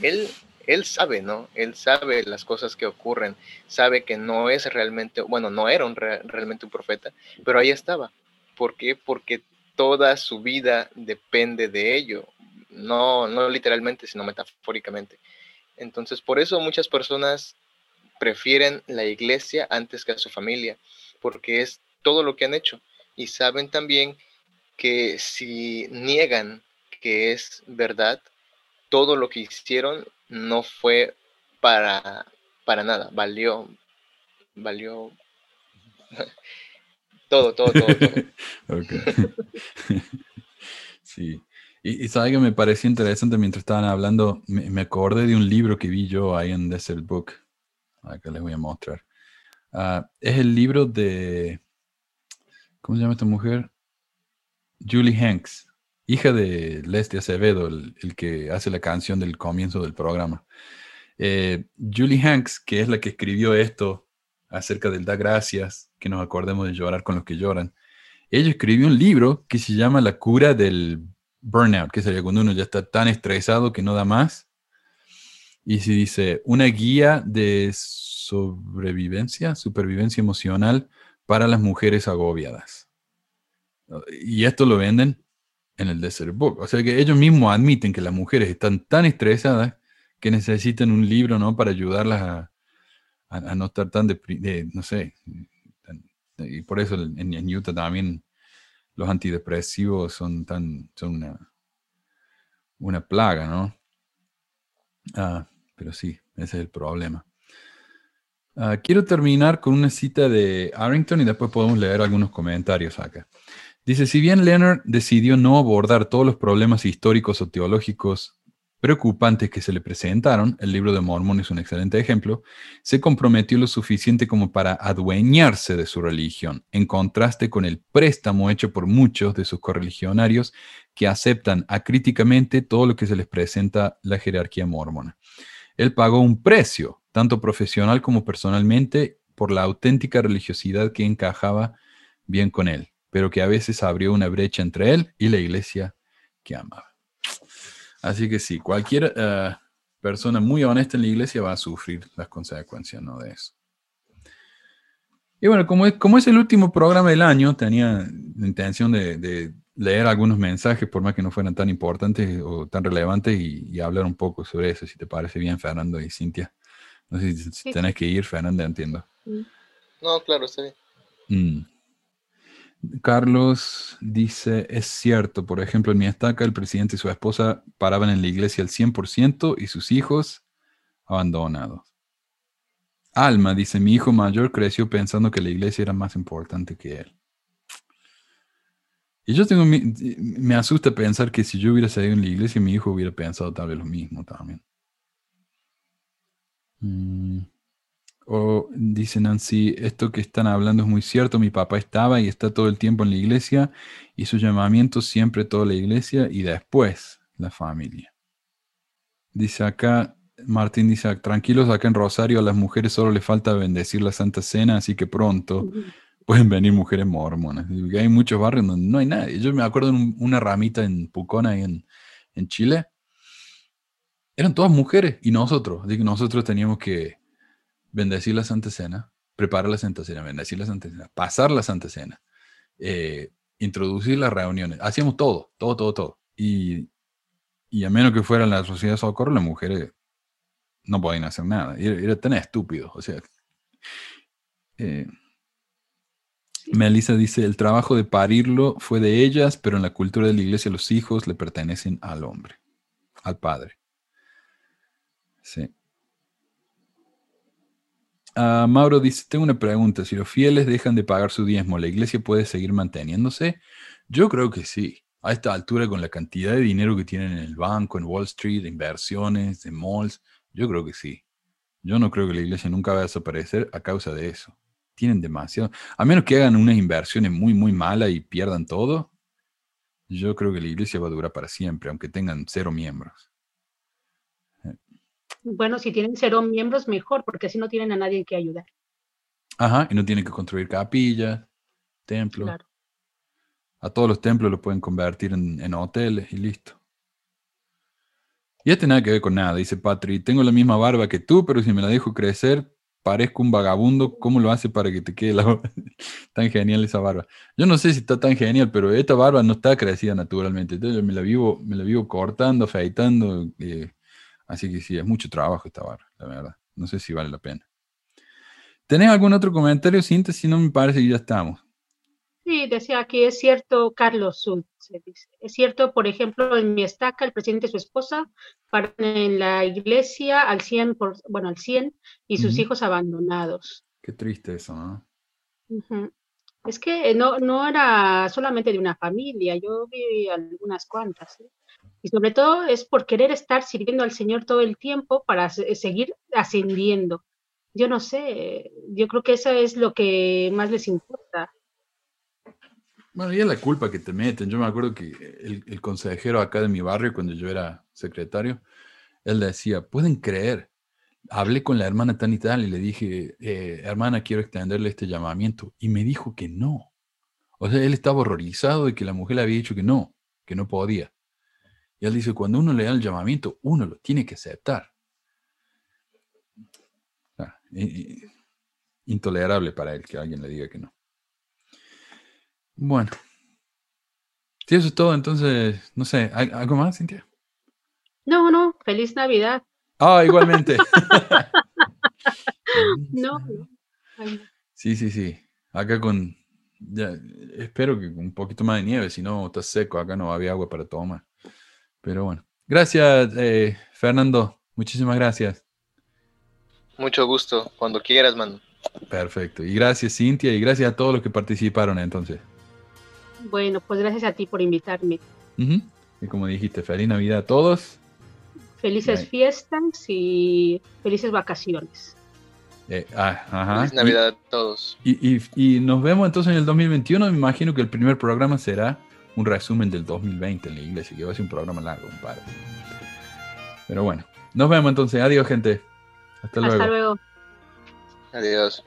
Él, él sabe, ¿no? Él sabe las cosas que ocurren, sabe que no es realmente, bueno, no era un realmente un profeta, pero ahí estaba. ¿Por qué? Porque toda su vida depende de ello, no, no literalmente, sino metafóricamente. Entonces, por eso muchas personas prefieren la iglesia antes que a su familia, porque es todo lo que han hecho. Y saben también que si niegan que es verdad, todo lo que hicieron no fue para, para nada, valió, valió todo, todo, todo. todo. sí. Y, y sabe que me pareció interesante mientras estaban hablando, me, acordé de un libro que vi yo ahí en Desert Book. Acá les voy a mostrar. Ah, es el libro de, ¿cómo se llama esta mujer? Julie Hanks hija de Leslie Acevedo, el, que hace la canción del comienzo del programa. Eh, Julie Hanks, que es la que escribió esto acerca del da gracias, que nos acordemos de llorar con los que lloran, ella escribió un libro que se llama La cura del burnout, que sería cuando uno ya está tan estresado que no da más. Y se dice, una guía de sobrevivencia, supervivencia emocional para las mujeres agobiadas. Y esto lo venden en el Desert Book. O sea que ellos mismos admiten que las mujeres están tan estresadas que necesitan un libro, ¿no? Para ayudarlas a, no estar tan, de, no sé, y por eso en, Utah también los antidepresivos son tan, son una, una plaga, ¿no? Ah, pero sí, ese es el problema. Ah, quiero terminar con una cita de Arrington y después podemos leer algunos comentarios acá. Dice, si bien Leonard decidió no abordar todos los problemas históricos o teológicos preocupantes que se le presentaron, el libro de Mormón es un excelente ejemplo, se comprometió lo suficiente como para adueñarse de su religión, en contraste con el préstamo hecho por muchos de sus correligionarios que aceptan acríticamente todo lo que se les presenta la jerarquía mormona. Él pagó un precio, tanto profesional como personalmente, por la auténtica religiosidad que encajaba bien con él pero que a veces abrió una brecha entre él y la iglesia que amaba. Así que sí, cualquier eh, persona muy honesta en la iglesia va a sufrir las consecuencias ¿no? de eso. Y bueno, como es, como es el último programa del año, tenía la intención de, leer algunos mensajes, por más que no fueran tan importantes o tan relevantes, y, hablar un poco sobre eso, si te parece bien, Fernando y Cintia. No sé si, tenés que ir, Fernando, entiendo. No, claro, está bien. Mm. Carlos dice, es cierto, por ejemplo, en mi estaca el presidente y su esposa paraban en la iglesia al 100% y sus hijos abandonados. Alma dice, mi hijo mayor creció pensando que la iglesia era más importante que él. Y yo tengo, me asusta pensar que si yo hubiera salido en la iglesia, mi hijo hubiera pensado tal vez lo mismo también. Mm. O dice Nancy, esto que están hablando es muy cierto, mi papá estaba y está todo el tiempo en la iglesia y su llamamiento siempre toda la iglesia y después la familia. Dice acá, Martín dice, tranquilos, acá en Rosario a las mujeres solo les falta bendecir la Santa Cena, así que pronto pueden venir mujeres mormonas. Hay muchos barrios donde no hay nadie. Yo me acuerdo de una ramita en Pucona en, en Chile. Eran todas mujeres y nosotros, así que nosotros teníamos que bendecir la Santa Cena, preparar la Santa Cena, bendecir la Santa Cena, pasar la Santa Cena, eh, introducir las reuniones. Hacíamos todo, todo, todo, todo. Y, a menos que fuera la sociedad de socorro, las mujeres no podían hacer nada. Era, tan estúpido. O sea, eh, Melissa dice, el trabajo de parirlo fue de ellas, pero en la cultura de la iglesia los hijos le pertenecen al hombre, al padre. Sí. Ah, Mauro dice, tengo una pregunta, si los fieles dejan de pagar su diezmo, ¿la iglesia puede seguir manteniéndose? Yo creo que sí. A esta altura, con la cantidad de dinero que tienen en el banco, en Wall Street, inversiones, de malls, yo creo que sí. Yo no creo que la iglesia nunca va a desaparecer a causa de eso. Tienen demasiado. A menos que hagan unas inversiones muy, muy malas y pierdan todo, yo creo que la iglesia va a durar para siempre, aunque tengan cero miembros. Bueno, si tienen cero miembros, mejor, porque así no tienen a nadie que ayudar. Ajá, y no tienen que construir capillas, templos. Claro. A todos los templos los pueden convertir en, en hoteles y listo. Y este nada que ver con nada, dice Patri. Tengo la misma barba que tú, pero si me la dejo crecer, parezco un vagabundo. ¿Cómo lo hace para que te quede la tan genial esa barba? Yo no sé si está tan genial, pero esta barba no está crecida naturalmente. Entonces me la vivo, me la vivo cortando, afeitando. eh, así que sí, es mucho trabajo esta barba, la verdad. No sé si vale la pena. ¿Tenés algún otro comentario, Cinta? Si no, me parece que ya estamos. Sí, decía que es cierto, Carlos Schultz, se dice. Es cierto, por ejemplo, en mi estaca, el presidente y su esposa paran en la iglesia al 100, por, bueno, al 100 y sus hijos abandonados. Qué triste eso, ¿no? Es que no, no era solamente de una familia, yo vi algunas cuantas. ¿eh? Sobre todo es por querer estar sirviendo al Señor todo el tiempo para se- seguir ascendiendo. Yo no sé, yo creo que eso es lo que más les importa. Bueno, y es la culpa que te meten. Yo me acuerdo que el, el consejero acá de mi barrio, cuando yo era secretario, él decía, ¿pueden creer? Hablé con la hermana tan y tal y le dije, "Eh, hermana, quiero extenderle este llamamiento. Y me dijo que no. O sea, él estaba horrorizado de que la mujer le había dicho que no, que no podía. Y él dice, cuando uno le da el llamamiento, uno lo tiene que aceptar. Ah, intolerable para él que alguien le diga que no. Bueno. Si eso es todo, entonces, no sé, ¿hay- ¿algo más, Cintia? No, no, feliz Navidad. Ah, igualmente. No, no. Sí, sí, sí. Acá con, ya, espero que con un poquito más de nieve, si no está seco, acá no había agua para tomar. Pero bueno. Gracias, eh, Fernando. Muchísimas gracias. Mucho gusto, cuando quieras, mano. Perfecto. Y gracias, Cintia, y gracias a todos los que participaron entonces. Bueno, pues gracias a ti por invitarme. Y como dijiste, feliz Navidad a todos. Felices fiestas y felices vacaciones. Eh, ah, ajá. Feliz Y- Navidad a todos. Y, y- y nos vemos entonces en el 2021. Me imagino que el primer programa será un resumen del 2020 en la iglesia, que va a ser un programa largo, compadre. Pero bueno, nos vemos entonces. Adiós, gente. Hasta luego. Hasta luego. Adiós.